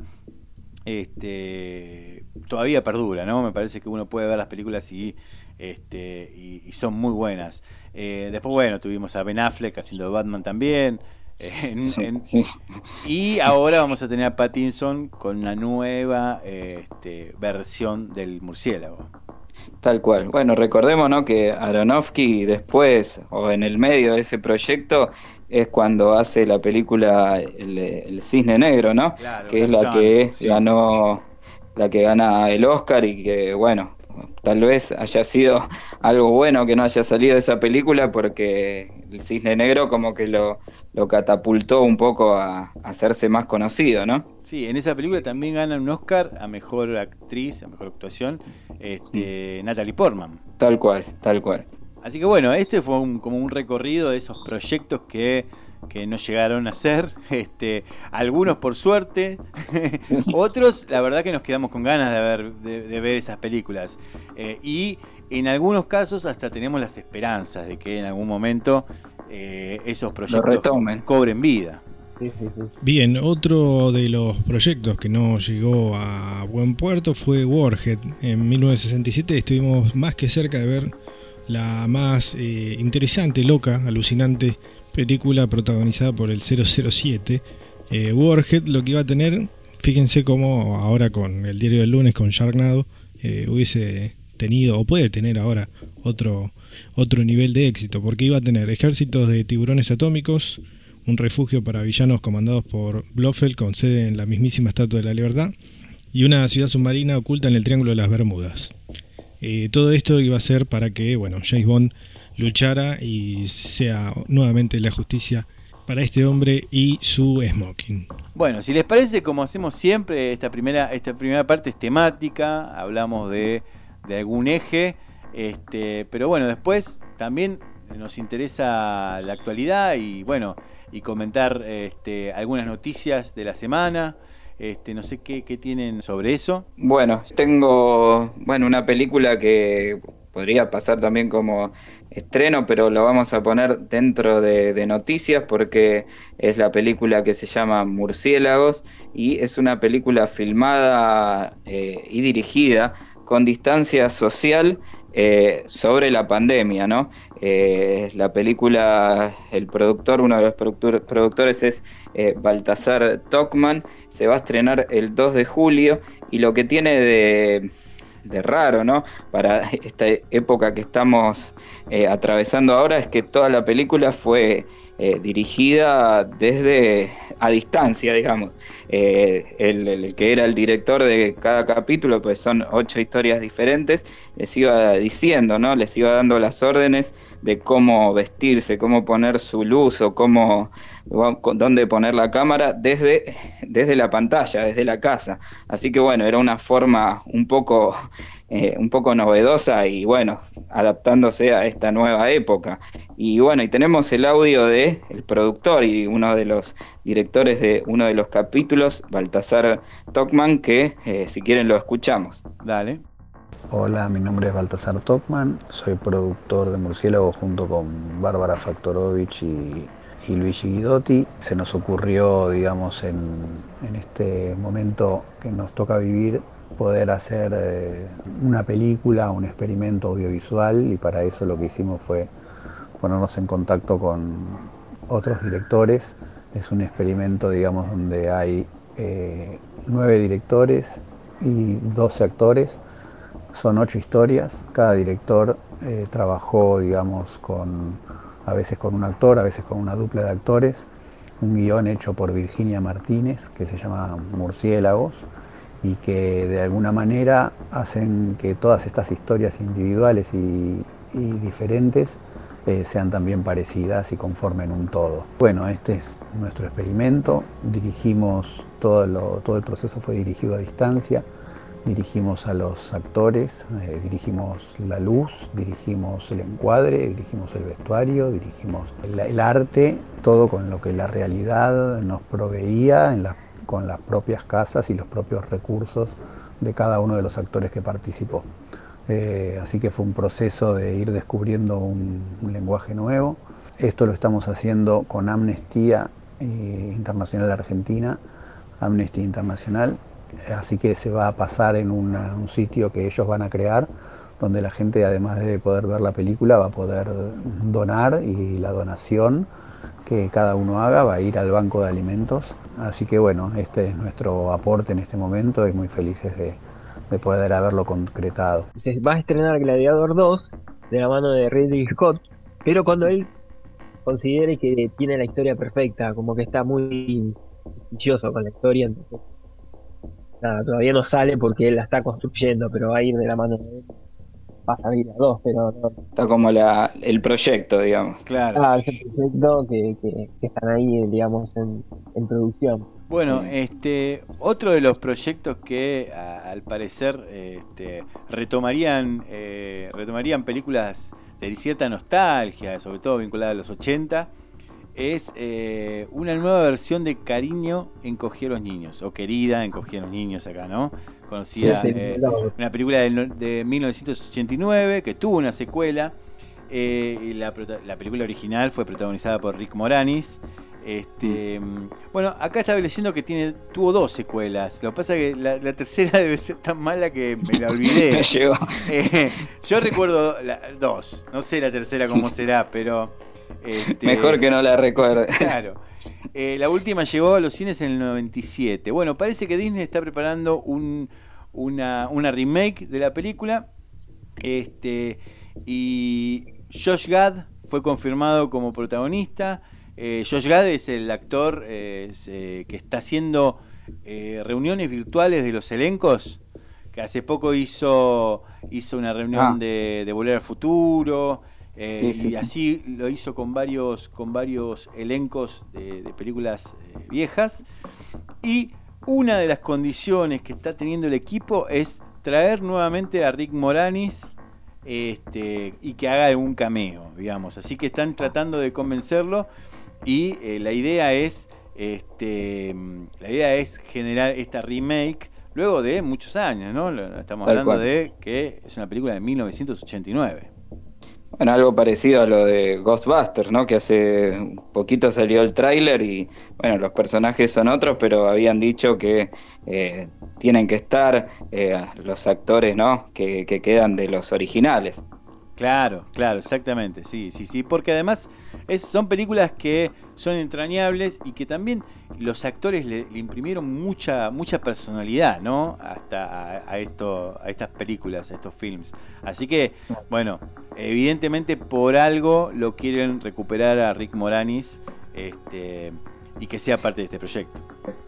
este, todavía perdura, ¿no? Me parece que uno puede ver las películas y este, y, son muy buenas. Eh, después, bueno, tuvimos a Ben Affleck haciendo Batman también. Eh, y ahora vamos a tener a Pattinson con una nueva este, versión del murciélago. Tal cual. Bueno, recordemos ¿no? que Aronofsky después, o en el medio de ese proyecto, es cuando hace la película El, Cisne Negro, ¿no? que es la que ganó, la que gana el Oscar y que, bueno, tal vez haya sido algo bueno que no haya salido de esa película porque el Cisne Negro como que lo, lo catapultó un poco a, hacerse más conocido, ¿no? Sí, en esa película también gana un Oscar a Mejor Actriz, a Mejor Actuación, este, Natalie Portman. Tal cual, tal cual. Así que bueno, este fue como un recorrido de esos proyectos que que no llegaron a ser, este, algunos por suerte, otros la verdad que nos quedamos con ganas de ver, de, ver esas películas. Eh, y en algunos casos hasta tenemos las esperanzas de que en algún momento eh, esos proyectos cobren vida. Bien, otro de los proyectos que no llegó a buen puerto fue Warhead. En 1967 estuvimos más que cerca de ver la más eh, interesante, loca, alucinante película protagonizada por el 007. Eh, Warhead lo que iba a tener, fíjense cómo ahora con el diario del lunes, con Sharknado, eh, hubiese tenido o puede tener ahora otro, otro nivel de éxito, porque iba a tener ejércitos de tiburones atómicos, un refugio para villanos comandados por Blofeld con sede en la mismísima Estatua de la Libertad y una ciudad submarina oculta en el Triángulo de las Bermudas. Eh, todo esto iba a ser para que, bueno, James Bond luchara y sea nuevamente la justicia para este hombre y su smoking. Bueno, si les parece, como hacemos siempre, esta primera, esta primera parte es temática, hablamos de, de algún eje, este, pero bueno, después también nos interesa la actualidad y bueno, y comentar este, algunas noticias de la semana. Este, no sé qué, qué tienen sobre eso. Bueno, tengo bueno una película que podría pasar también como estreno, pero lo vamos a poner dentro de, noticias porque es la película que se llama Murciélagos y es una película filmada eh, y dirigida con distancia social eh, sobre la pandemia, ¿no? Eh, la película, el productor, uno de los productores es Baltasar Tokman, se va a estrenar el 2 de julio y lo que tiene de, de raro, ¿no? Para esta época que estamos eh, atravesando ahora es que toda la película fue eh, dirigida desde a distancia, digamos. Eh, el, que era el director de cada capítulo, pues son ocho historias diferentes, les iba diciendo, ¿no? Les iba dando las órdenes de cómo vestirse, cómo poner su luz o cómo dónde poner la cámara desde, desde la pantalla, desde la casa. Así que bueno, era una forma un poco, eh, un poco novedosa y bueno, adaptándose a esta nueva época. Y bueno, y tenemos el audio de el productor y uno de los directores de uno de los capítulos, Baltasar Tokman, que eh, si quieren lo escuchamos. Dale. Hola, mi nombre es Baltasar Tokman, soy productor de Murciélago junto con Bárbara Faktorovich y, Luigi Guidotti. Se nos ocurrió, digamos, en, este momento que nos toca vivir, poder hacer eh, una película, un experimento audiovisual y para eso lo que hicimos fue ponernos en contacto con otros directores. Es un experimento, digamos, donde hay eh, nueve directores y doce actores son ocho historias, cada director eh, trabajó, digamos, con, a veces con un actor, a veces con una dupla de actores, un guion hecho por Virginia Martínez que se llama Murciélagos y que de alguna manera hacen que todas estas historias individuales y, diferentes eh, sean también parecidas y conformen un todo. Bueno, este es nuestro experimento, dirigimos todo, todo el proceso fue dirigido a distancia, dirigimos a los actores, eh, dirigimos la luz, dirigimos el encuadre, dirigimos el vestuario, dirigimos el, arte, todo con lo que la realidad nos proveía con las propias casas y los propios recursos de cada uno de los actores que participó. Eh, así que fue un proceso de ir descubriendo un, lenguaje nuevo. Esto lo estamos haciendo con Amnistía eh, Internacional Argentina, Amnesty Internacional, así que se va a pasar en un sitio que ellos van a crear, donde la gente además de poder ver la película va a poder donar y la donación que cada uno haga va a ir al banco de alimentos. Así que bueno, este es nuestro aporte en este momento y muy felices de, poder haberlo concretado. Se va a estrenar Gladiador 2 de la mano de Ridley Scott, pero cuando él considere que tiene la historia perfecta, como que está muy con la historia, entonces todavía no sale porque él la está construyendo, pero va a ir de la mano de él. Va a salir a dos, pero Está como la, el proyecto, digamos. Claro. Ah, ese proyecto que, que, están ahí, digamos, en, producción. Bueno, este otro de los proyectos que al parecer este, retomarían eh, retomarían películas de cierta nostalgia, sobre todo vinculadas a los 80, es eh, una nueva versión de Cariño encogía a los niños, o Querida encogía a los niños acá, ¿no? Conocida, eh, una película de, 1989 que tuvo una secuela. Eh, y la, película original fue protagonizada por Rick Moranis. Este, mm, bueno, acá estaba leyendo que tiene, tuvo dos secuelas. Lo que pasa es que la, tercera debe ser tan mala que me la olvidé. yo recuerdo dos. No sé la tercera cómo será, pero este, Mejor que no la recuerde. Claro. Eh, la última llegó a los cines en el 97. Bueno, parece que Disney está preparando una, remake de la película. Este, y Josh Gad fue confirmado como protagonista. Eh, Josh Gad es el actor eh, que está haciendo reuniones virtuales de los elencos. Que hace poco hizo, hizo una reunión ah. de, de Volver al Futuro. Eh, y así lo hizo con varios, con varios elencos de, películas eh, viejas. Y una de las condiciones que está teniendo el equipo es traer nuevamente a Rick Moranis este, y que haga un cameo, digamos. Así que están tratando de convencerlo y eh, la idea es este, la idea es generar esta remake luego de muchos años, ¿no? Estamos hablando de que es una película de 1989. Bueno, algo parecido a lo de Ghostbusters, ¿no? Que hace poquito salió el tráiler y, bueno, los personajes son otros, pero habían dicho que eh, tienen que estar eh, los actores, ¿no? Que, que quedan de los originales. Claro, claro, exactamente, sí, sí, sí, porque además es, son películas que son entrañables y que también los actores le, imprimieron mucha mucha personalidad, ¿no? Hasta a, esto, a estas películas, a estos films. Así que, bueno, evidentemente por algo lo quieren recuperar a Rick Moranis este, y que sea parte de este proyecto.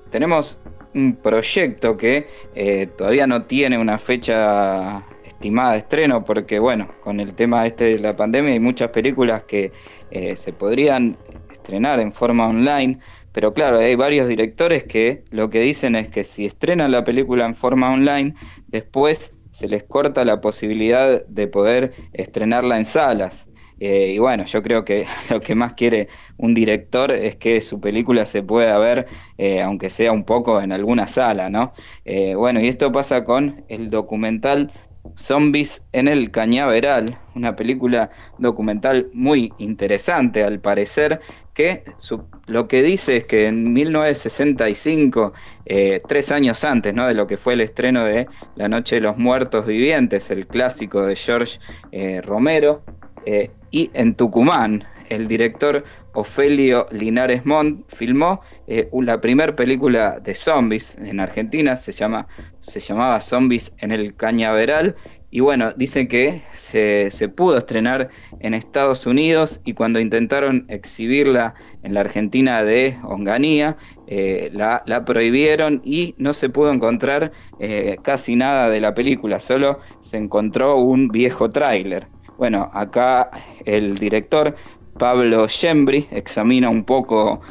Tenemos un proyecto que eh, todavía no tiene una fecha estimada de estreno, porque bueno, con el tema este de la pandemia hay muchas películas que eh, se podrían estrenar en forma online, pero claro, hay varios directores que lo que dicen es que si estrenan la película en forma online, después se les corta la posibilidad de poder estrenarla en salas. Eh, y bueno, yo creo que lo que más quiere un director es que su película se pueda ver, eh, aunque sea un poco en alguna sala, ¿no? bueno, y esto pasa con el documental Zombies en el Cañaveral, una película documental muy interesante al parecer, que lo que dice es que en 1965, eh, tres años antes ¿no? de lo que fue el estreno de La Noche de los Muertos Vivientes, el clásico de George eh, Romero, eh, y en Tucumán, el director Ofelio Linares Montt filmó la primera película de zombies en Argentina, se, llama, se llamaba Zombies en el Cañaveral. Y bueno, dicen que se, pudo estrenar en Estados Unidos y cuando intentaron exhibirla en la Argentina de Onganía, eh, la, prohibieron y no se pudo encontrar eh, casi nada de la película, solo se encontró un viejo tráiler. Bueno, acá el director Pablo Shembri examina un poco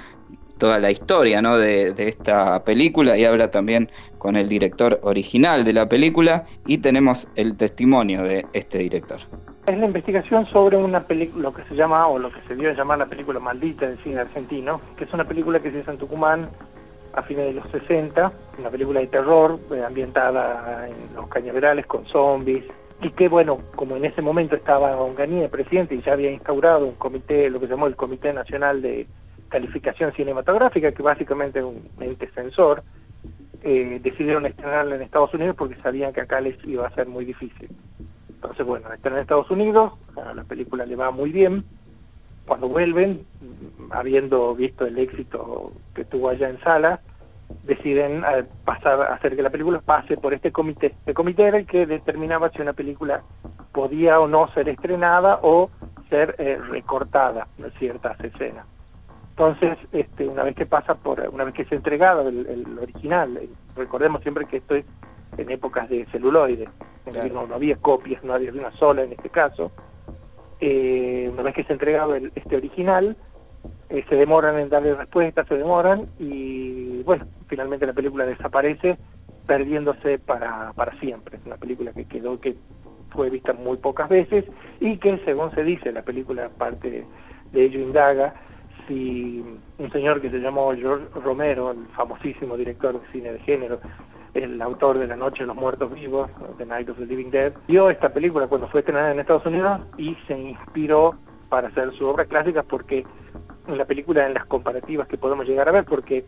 toda la historia ¿no? de, esta película y habla también con el director original de la película y tenemos el testimonio de este director. Es la investigación sobre una película, lo que se llama o lo que se dio a llamar la película maldita del cine argentino, que es una película que se hizo en Tucumán a fines de los 60, una película de terror eh, ambientada en los cañaverales con zombies, y que bueno, como en ese momento estaba Onganía presidente y ya había instaurado un comité, lo que se llamó el Comité Nacional de Calificación Cinematográfica, que básicamente es un ente censor, eh, decidieron estrenarla en Estados Unidos porque sabían que acá les iba a ser muy difícil. Entonces, bueno, estrenan en Estados Unidos, la película le va muy bien, cuando vuelven, habiendo visto el éxito que tuvo allá en sala, deciden eh, pasar hacer que la película pase por este comité. El comité era el que determinaba si una película podía o no ser estrenada o ser eh, recortada en ciertas escenas. Entonces, este, una vez que pasa por, una vez que se ha entregado el, original, eh, recordemos siempre que esto es en épocas de celuloide, en no, había copias, no había una sola en este caso, una vez que se ha entregado este original, eh, se demoran en darle respuesta, se demoran y bueno, finalmente la película desaparece perdiéndose para, para siempre. Es una película que quedó, que fue vista muy pocas veces y que según se dice, la película parte de ello indaga si un señor que se llamó George Romero, el famosísimo director de cine de género, el autor de La Noche de los Muertos Vivos, The Night of the Living Dead, vio esta película cuando fue estrenada en Estados Unidos y se inspiró para hacer su obra clásica porque en la película, en las comparativas que podemos llegar a ver, porque,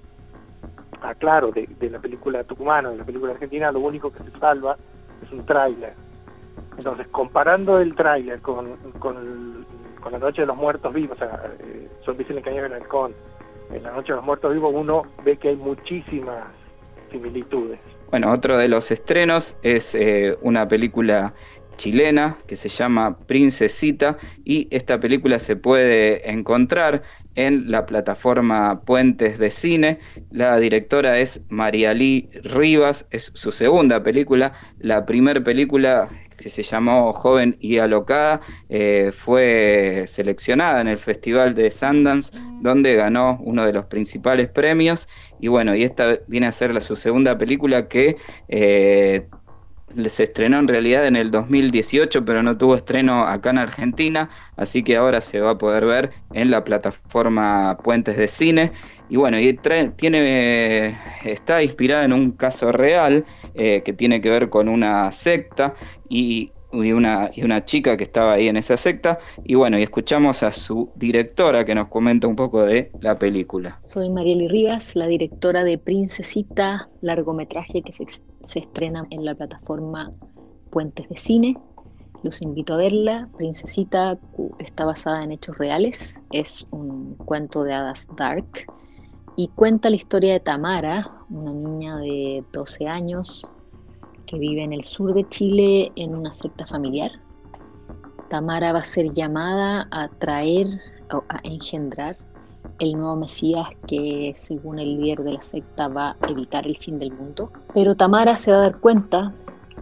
aclaro, de, la película tucumana, de la película argentina, lo único que se salva es un tráiler. Entonces, comparando el tráiler con, con, La Noche de los Muertos Vivos, o sea, eh, Son Cañón en el Con, en La Noche de los Muertos Vivos, uno ve que hay muchísimas similitudes. Bueno, otro de los estrenos es eh, una película chilena que se llama Princesita y esta película se puede encontrar en la plataforma Puentes de Cine. La directora es María Lee Rivas, es su segunda película. La primera película que se llamó Joven y Alocada eh, fue seleccionada en el Festival de Sundance, donde ganó uno de los principales premios. Y bueno, y esta viene a ser su segunda película que... Eh, se estrenó en realidad en el 2018, pero no tuvo estreno acá en Argentina, así que ahora se va a poder ver en la plataforma Puentes de Cine. Y bueno, y tiene, está inspirada en un caso real eh, que tiene que ver con una secta y y una, y una chica que estaba ahí en esa secta. Y bueno, y escuchamos a su directora que nos comenta un poco de la película. Soy Marieli Rivas, la directora de Princesita, largometraje que se, se estrena en la plataforma Puentes de Cine. Los invito a verla. Princesita está basada en hechos reales. Es un cuento de hadas dark y cuenta la historia de Tamara, una niña de 12 años que vive en el sur de Chile en una secta familiar. Tamara va a ser llamada a traer o a engendrar el nuevo Mesías que según el líder de la secta va a evitar el fin del mundo. Pero Tamara se va a dar cuenta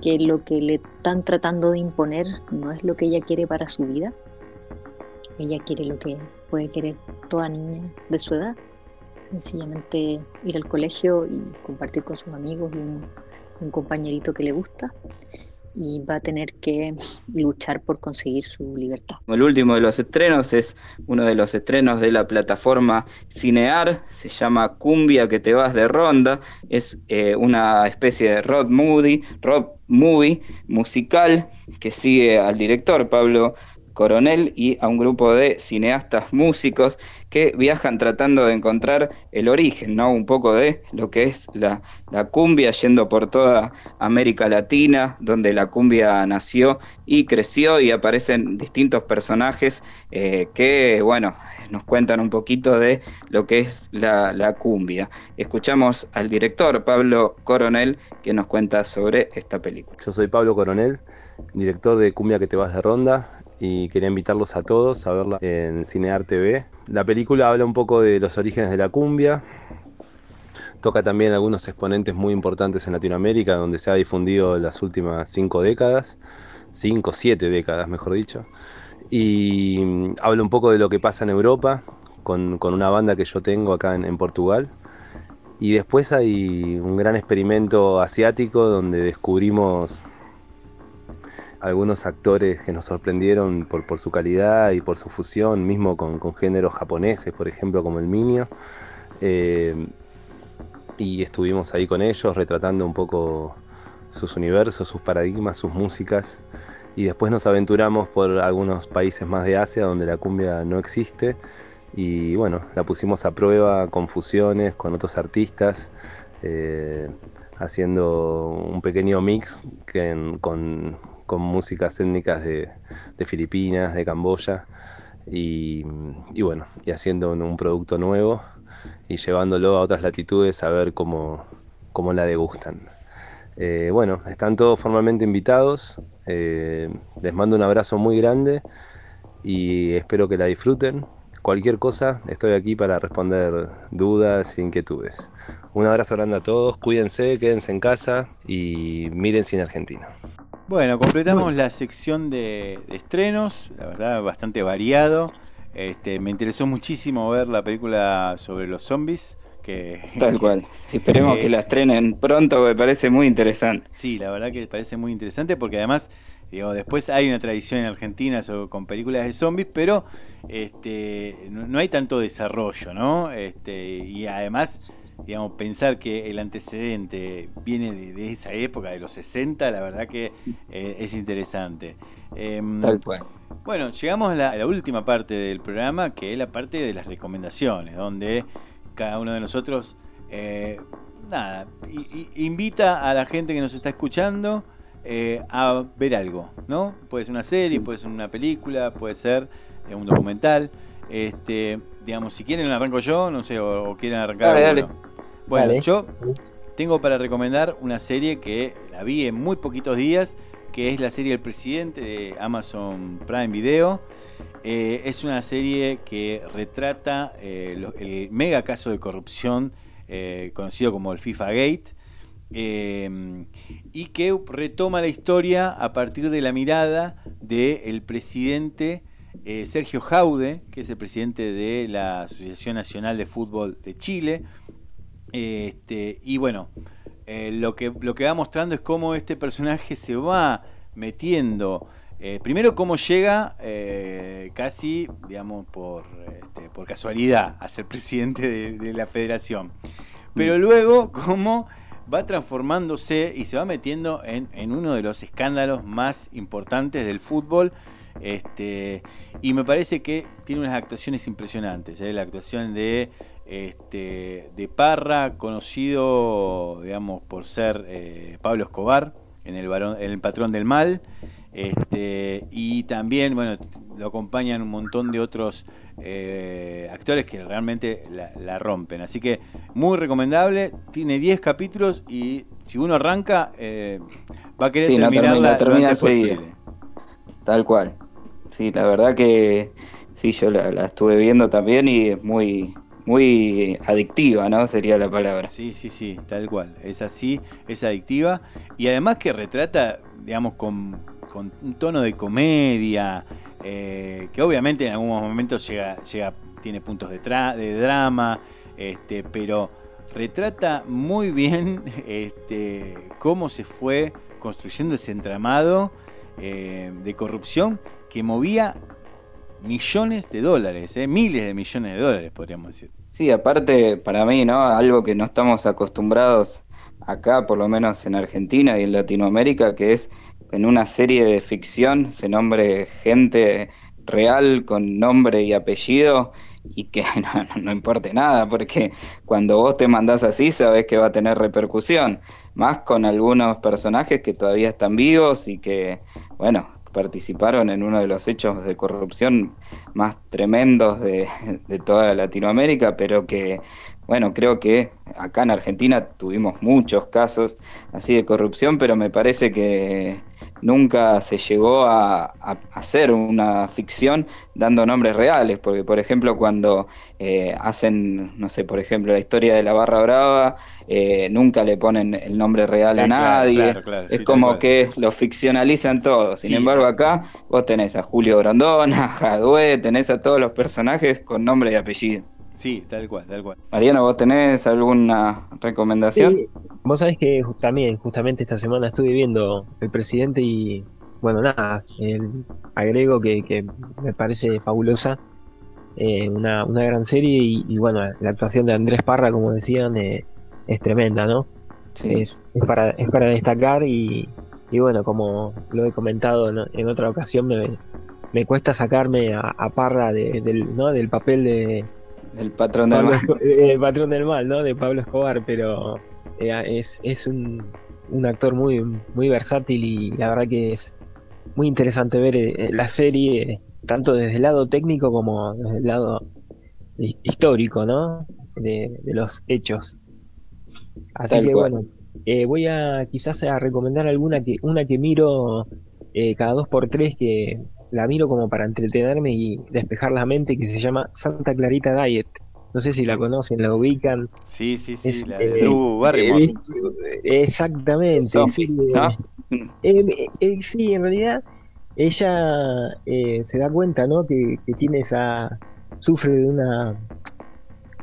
que lo que le están tratando de imponer no es lo que ella quiere para su vida. Ella quiere lo que puede querer toda niña de su edad. Sencillamente ir al colegio y compartir con sus amigos y un compañerito que le gusta y va a tener que luchar por conseguir su libertad. El último de los estrenos es uno de los estrenos de la plataforma Cinear, se llama Cumbia que te vas de ronda, es eh, una especie de road movie, road movie musical que sigue al director Pablo Coronel y a un grupo de cineastas músicos que viajan tratando de encontrar el origen, ¿no? Un poco de lo que es la, cumbia yendo por toda América Latina, donde la cumbia nació y creció y aparecen distintos personajes eh, que, bueno, nos cuentan un poquito de lo que es la, la cumbia. Escuchamos al director Pablo Coronel que nos cuenta sobre esta película. Yo soy Pablo Coronel, director de Cumbia que te vas de ronda y quería invitarlos a todos a verla en Cinear TV. La película habla un poco de los orígenes de la cumbia, toca también algunos exponentes muy importantes en Latinoamérica, donde se ha difundido las últimas cinco décadas, cinco, siete décadas mejor dicho, y mm, habla un poco de lo que pasa en Europa, con, una banda que yo tengo acá en Portugal. Y después hay un gran experimento asiático donde descubrimos algunos actores que nos sorprendieron por, su calidad y por su fusión, mismo con, géneros japoneses, por ejemplo, como el Minio. Eh, y estuvimos ahí con ellos retratando un poco sus universos, sus paradigmas, sus músicas. Y después nos aventuramos por algunos países más de Asia donde la cumbia no existe. Y bueno, la pusimos a prueba con fusiones, con otros artistas. Eh, haciendo un pequeño mix que con, con músicas étnicas de, Filipinas, de Camboya, y, bueno, y haciendo un, producto nuevo y llevándolo a otras latitudes a ver cómo, cómo la degustan. Eh, bueno, están todos formalmente invitados, eh, les mando un abrazo muy grande y espero que la disfruten. Cualquier cosa, estoy aquí para responder dudas e inquietudes. Un abrazo grande a todos, cuídense, quédense en casa y miren Cine Argentina. Bueno, completamos la sección de, estrenos, la verdad bastante variado. Este, me interesó muchísimo ver la película sobre los zombies. Que, Tal cual. esperemos que la estrenen pronto, me parece muy interesante. Sí, la verdad que parece muy interesante porque además, digo, después hay una tradición en Argentina con películas de zombies, pero este, no, hay tanto desarrollo, ¿no? Este, y además digamos, pensar que el antecedente viene de, esa época, de los 60, la verdad que eh, es interesante. Em, Tal cual. Bueno, llegamos a la, última parte del programa, que es la parte de las recomendaciones, donde cada uno de nosotros, eh, nada, invita a la gente que nos está escuchando eh, a ver algo, ¿no? Puede ser una serie, puede ser una película, puede ser un documental. Este, digamos, si quieren arranco yo, no sé, o, quieren arrancar. Dale, Bueno, yo tengo para recomendar una serie que la vi en muy poquitos días, que es la serie El Presidente de Amazon Prime Video. Eh, es una serie que retrata eh, el mega caso de corrupción eh, conocido como el FIFA Gate. y que retoma la historia a partir de la mirada del presidente eh, Sergio Jaude, que es el presidente de la Asociación Nacional de Fútbol de Chile. Este, y bueno, eh, lo, que, lo que va mostrando es cómo este personaje se va metiendo. eh, primero, cómo llega casi, digamos, por, este, por casualidad a ser presidente de, de la federación. Pero luego, cómo va transformándose y se va metiendo en, en uno de los escándalos más importantes del fútbol. Este, y me parece que tiene unas actuaciones impresionantes. ¿eh? La actuación de, este, de Parra, conocido, digamos, por ser eh, Pablo Escobar en el, varón- en el Patrón del Mal. Este, y también, bueno, lo acompañan un montón de otros eh, actores que realmente la, la rompen. Así que muy recomendable. Tiene 10 capítulos y si uno arranca, eh, va a querer Sí, no terminarla termina, lo termina antes enseguida. posible. Tal cual. Sí, la verdad que sí, yo la, la estuve viendo también y es muy, muy adictiva, ¿no? Sería la palabra. Sí, sí, sí, tal cual. Es así, es adictiva. Y además que retrata, digamos, con, con un tono de comedia, eh, que obviamente en algunos momentos llega, llega tiene puntos de, tra- de drama, este, pero retrata muy bien este, cómo se fue construyendo ese entramado eh, de corrupción que movía millones de dólares, eh, miles de millones de dólares, podríamos decir. Sí, aparte, para mí, ¿no? Algo que no estamos acostumbrados acá, por lo menos en Argentina y en Latinoamérica, que es que en una serie de ficción se nombre gente real con nombre y apellido y que no, importe nada, porque cuando vos te mandás así sabés que va a tener repercusión, más con algunos personajes que todavía están vivos y que, bueno, participaron en uno de los hechos de corrupción más tremendos de, de toda Latinoamérica, pero que, bueno, creo que acá en Argentina tuvimos muchos casos así de corrupción, pero me parece que nunca se llegó a, a hacer una ficción dando nombres reales, porque por ejemplo cuando eh, hacen, no sé, por ejemplo la historia de la Barra Brava, eh, nunca le ponen el nombre real a Eh, claro, nadie, claro, claro, es sí, como que lo ficcionalizan todo, sin Sí. embargo acá vos tenés a Julio Grondona, a Jadwe, tenés a todos los personajes con nombre y apellido. Sí, tal cual, tal cual. Mariano, ¿vos tenés alguna recomendación? Sí, vos sabés que también, justamente esta semana estuve viendo El Presidente y, bueno, nada, el- agrego que, que me parece fabulosa, eh, una, una gran serie y, y, bueno, la actuación de Andrés Parra, como decían, eh, es tremenda, ¿no? Sí. Es, es para, es para destacar y, y bueno, como lo he comentado en, en otra ocasión, me, me cuesta sacarme a, a Parra de- del, ¿no? del papel de, El patrón del mal. Eh, el patrón del mal, ¿no? De Pablo Escobar, pero eh, es, es un, un actor muy, muy versátil y la verdad que es muy interesante ver eh, la serie, tanto desde el lado técnico como desde el lado his- histórico, ¿no? De, de los hechos. Así Tal que cual. bueno, eh, voy a quizás a recomendar alguna que, una que miro eh, cada dos por tres que la miro como para entretenerme y despejar la mente que se llama Santa Clarita Diet. No sé si la conocen, la ubican. Sí, sí, sí, Es, la de eh, Barrymore. eh, exactamente. Zombie, sí, ¿no? eh, eh, eh, sí, en realidad ella eh, se da cuenta, ¿no? Que, que tiene esa sufre de una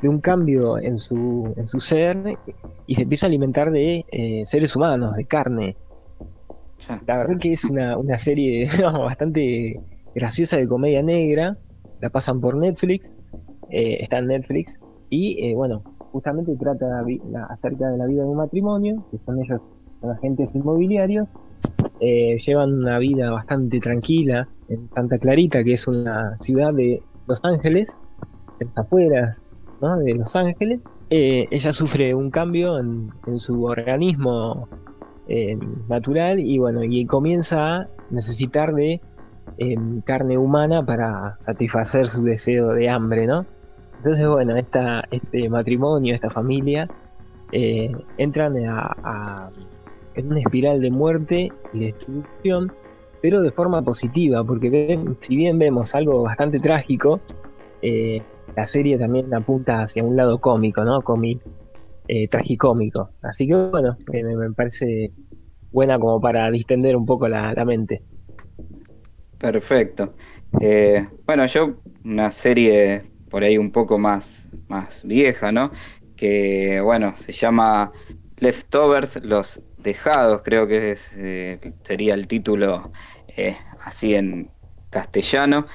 de un cambio en su en su ser y se empieza a alimentar de seres humanos, de carne. La verdad que es una, una serie bastante graciosa de comedia negra. La pasan por Netflix, eh, está en Netflix y eh, bueno, justamente trata acerca de la vida de un matrimonio, que son ellos son agentes inmobiliarios, eh, llevan una vida bastante tranquila en Santa Clarita, que es una ciudad de Los Ángeles, en las afueras ¿no? de Los Ángeles. Ella sufre un cambio en su organismo eh, natural y bueno, y comienza a necesitar de eh, carne humana para satisfacer su deseo de hambre, ¿no? Entonces, bueno, esta, este matrimonio, esta familia, eh, entran a, en una espiral de muerte y destrucción, pero de forma positiva, porque si bien vemos algo bastante trágico, eh, la serie también apunta hacia un lado cómico, ¿no? Cómic, eh, tragicómico. Así que bueno, me parece buena como para distender un poco la, mente. Perfecto. Eh, bueno, yo una serie por ahí un poco más, más vieja, ¿no? Que bueno, se llama Leftovers, Los Dejados, creo que eh, sería el título eh, así en castellano.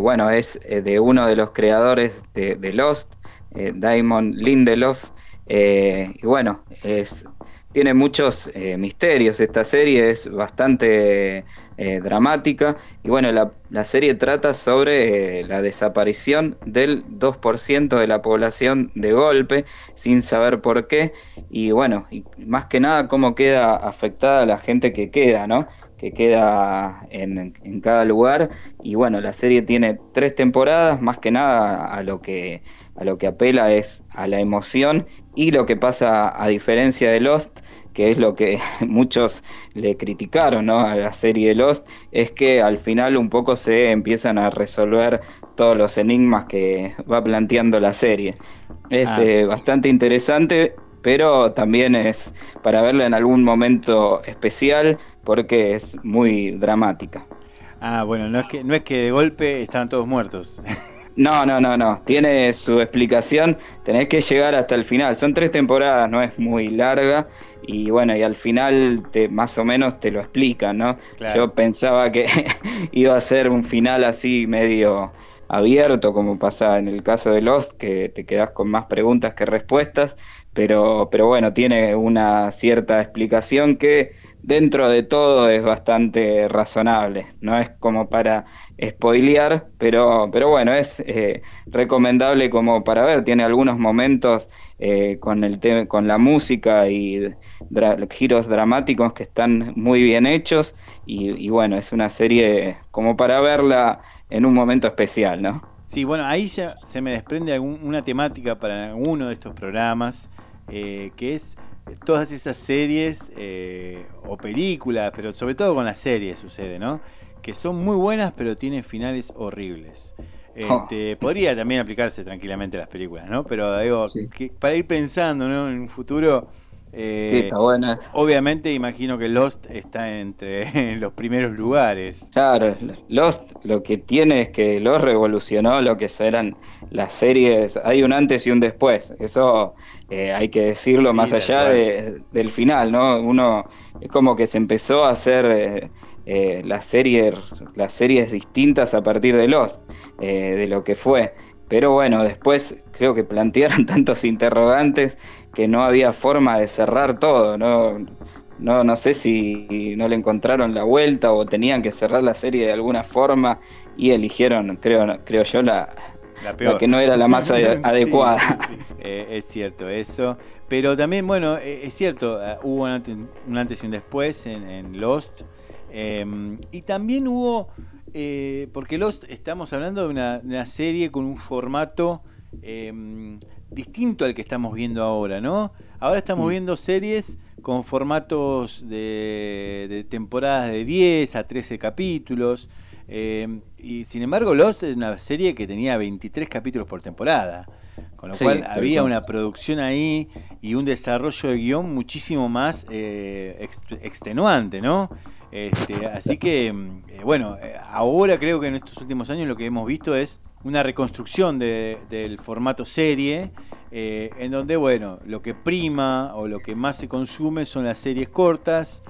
bueno, es de uno de los creadores de, de Lost, Damon Lindelof. y bueno, es tiene muchos eh, misterios. Esta serie es bastante eh, dramática. Y bueno, la, serie trata sobre eh, la desaparición del 2% de la población de golpe, sin saber por qué. Y bueno, y más que nada cómo queda afectada la gente que queda, ¿no? que queda en, en, cada lugar. Y bueno, la serie tiene tres temporadas, más que nada a lo que, a lo que apela es a la emoción y lo que pasa a diferencia de Lost, que es lo que muchos le criticaron a la serie Lost, es que al final un poco se empiezan a resolver todos los enigmas que va planteando la serie. Es ah. eh, bastante interesante, pero también es para verla en algún momento especial porque es muy dramática. Ah, bueno, no es que, no es que de golpe están todos muertos. No, no, no, no. Tiene su explicación. Tenés que llegar hasta el final. Son tres temporadas, no es muy larga. Y bueno, y al final te, más o menos te lo explican, ¿no? Yo pensaba que iba a ser un final así medio abierto, como pasa en el caso de Lost, que te quedas con más preguntas que respuestas. Pero, pero bueno, tiene una cierta explicación que dentro de todo es bastante razonable. No es como para spoilear, pero, pero bueno, es eh, recomendable como para ver. Tiene algunos momentos eh, con, el con la música y giros dramáticos que están muy bien hechos. Y, bueno, es una serie como para verla en un momento especial, ¿no? Sí, bueno, ahí ya se me desprende una temática para uno de estos programas, eh, que es todas esas series o películas, pero sobre todo con las series sucede, ¿no? que son muy buenas, pero tienen finales horribles. Este, podría también aplicarse tranquilamente a las películas, ¿no? Pero digo, que para ir pensando ¿no? en un futuro. Eh, sí, está buena. Obviamente, imagino que Lost está entre los primeros lugares. Claro, Lost lo que tiene es que Lost revolucionó lo que eran las series. Hay un antes y un después. Eso eh, hay que decirlo más allá del final, ¿no? Uno es como que se empezó a hacer. Eh, eh, las, series, las series distintas a partir de Lost, eh, de lo que fue. Pero bueno, después creo que plantearon tantos interrogantes que no había forma de cerrar todo. No, no, no sé si no le encontraron la vuelta o tenían que cerrar la serie de alguna forma y eligieron, creo, creo yo, la, la, que no era la más adecuada. Eh, es cierto eso. Pero también, bueno, es cierto, hubo un antes, y un después en Lost. Em, y también hubo, eh, porque Lost estamos hablando de una, serie con un formato em, distinto al que estamos viendo ahora, ¿no? Ahora estamos mm. viendo series con formatos de, temporadas de 10 a 13 capítulos. Em, y sin embargo, Lost es una serie que tenía 23 capítulos por temporada. Con lo cual había una producción ahí y un desarrollo de guion muchísimo más eh, extenuante, ¿no? Este, así que, mm, eh, bueno, eh, ahora creo que en estos últimos años lo que hemos visto es una reconstrucción del formato serie, eh, en donde, bueno, lo que prima o lo que más se consume son las series cortas,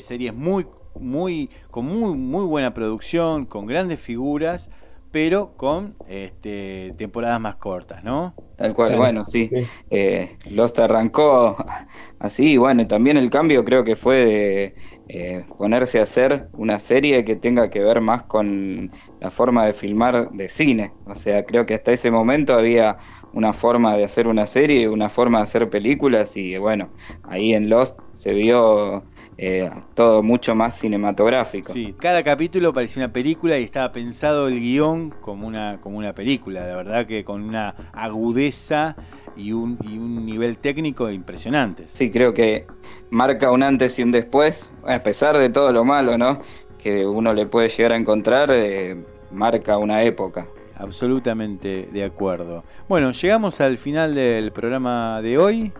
series muy, muy, con muy, muy buena producción, con grandes figuras, pero con este, temporadas más cortas, ¿no? Tal cual, bueno, sí. Eh, Lost arrancó así, bueno, y también el cambio creo que fue de eh, ponerse a hacer una serie que tenga que ver más con la forma de filmar de cine. O sea, creo que hasta ese momento había una forma de hacer una serie, una forma de hacer películas y bueno, ahí en Lost se vio eh, todo mucho más cinematográfico. Sí, cada capítulo parecía una película y estaba pensado el guion como una, como una película, la verdad que con una agudeza y un, y un nivel técnico impresionante. Sí, creo que marca un antes y un después, a pesar de todo lo malo, ¿no? Que uno le puede llegar a encontrar, eh, marca una época. Absolutamente de acuerdo. Bueno, llegamos al final del programa de hoy,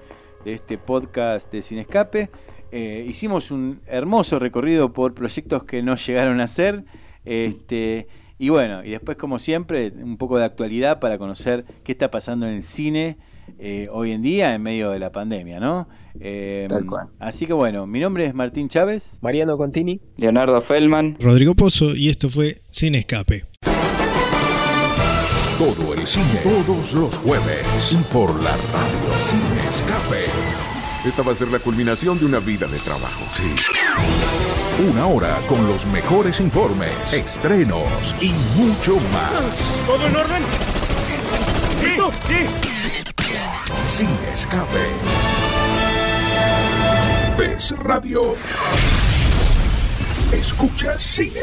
de este podcast de Sin Escape. Eh, hicimos un hermoso recorrido por proyectos que no llegaron a ser. Este, y bueno, y después, como siempre, un poco de actualidad para conocer qué está pasando en el cine eh, hoy en día en medio de la pandemia, ¿no? Eh, Tal cual. Así que bueno, mi nombre es Martín Chávez. Mariano Contini. Leonardo Feldman. Rodrigo Pozo y esto fue Sin Escape. Todo el cine, todos los jueves, por la radio Sin Escape. Esta va a ser la culminación de una vida de trabajo. Sí. Una hora con los mejores informes, estrenos y mucho más. ¿Todo en orden? ¿Listo? Sí. Sin Escape. PES Radio. Escucha cine.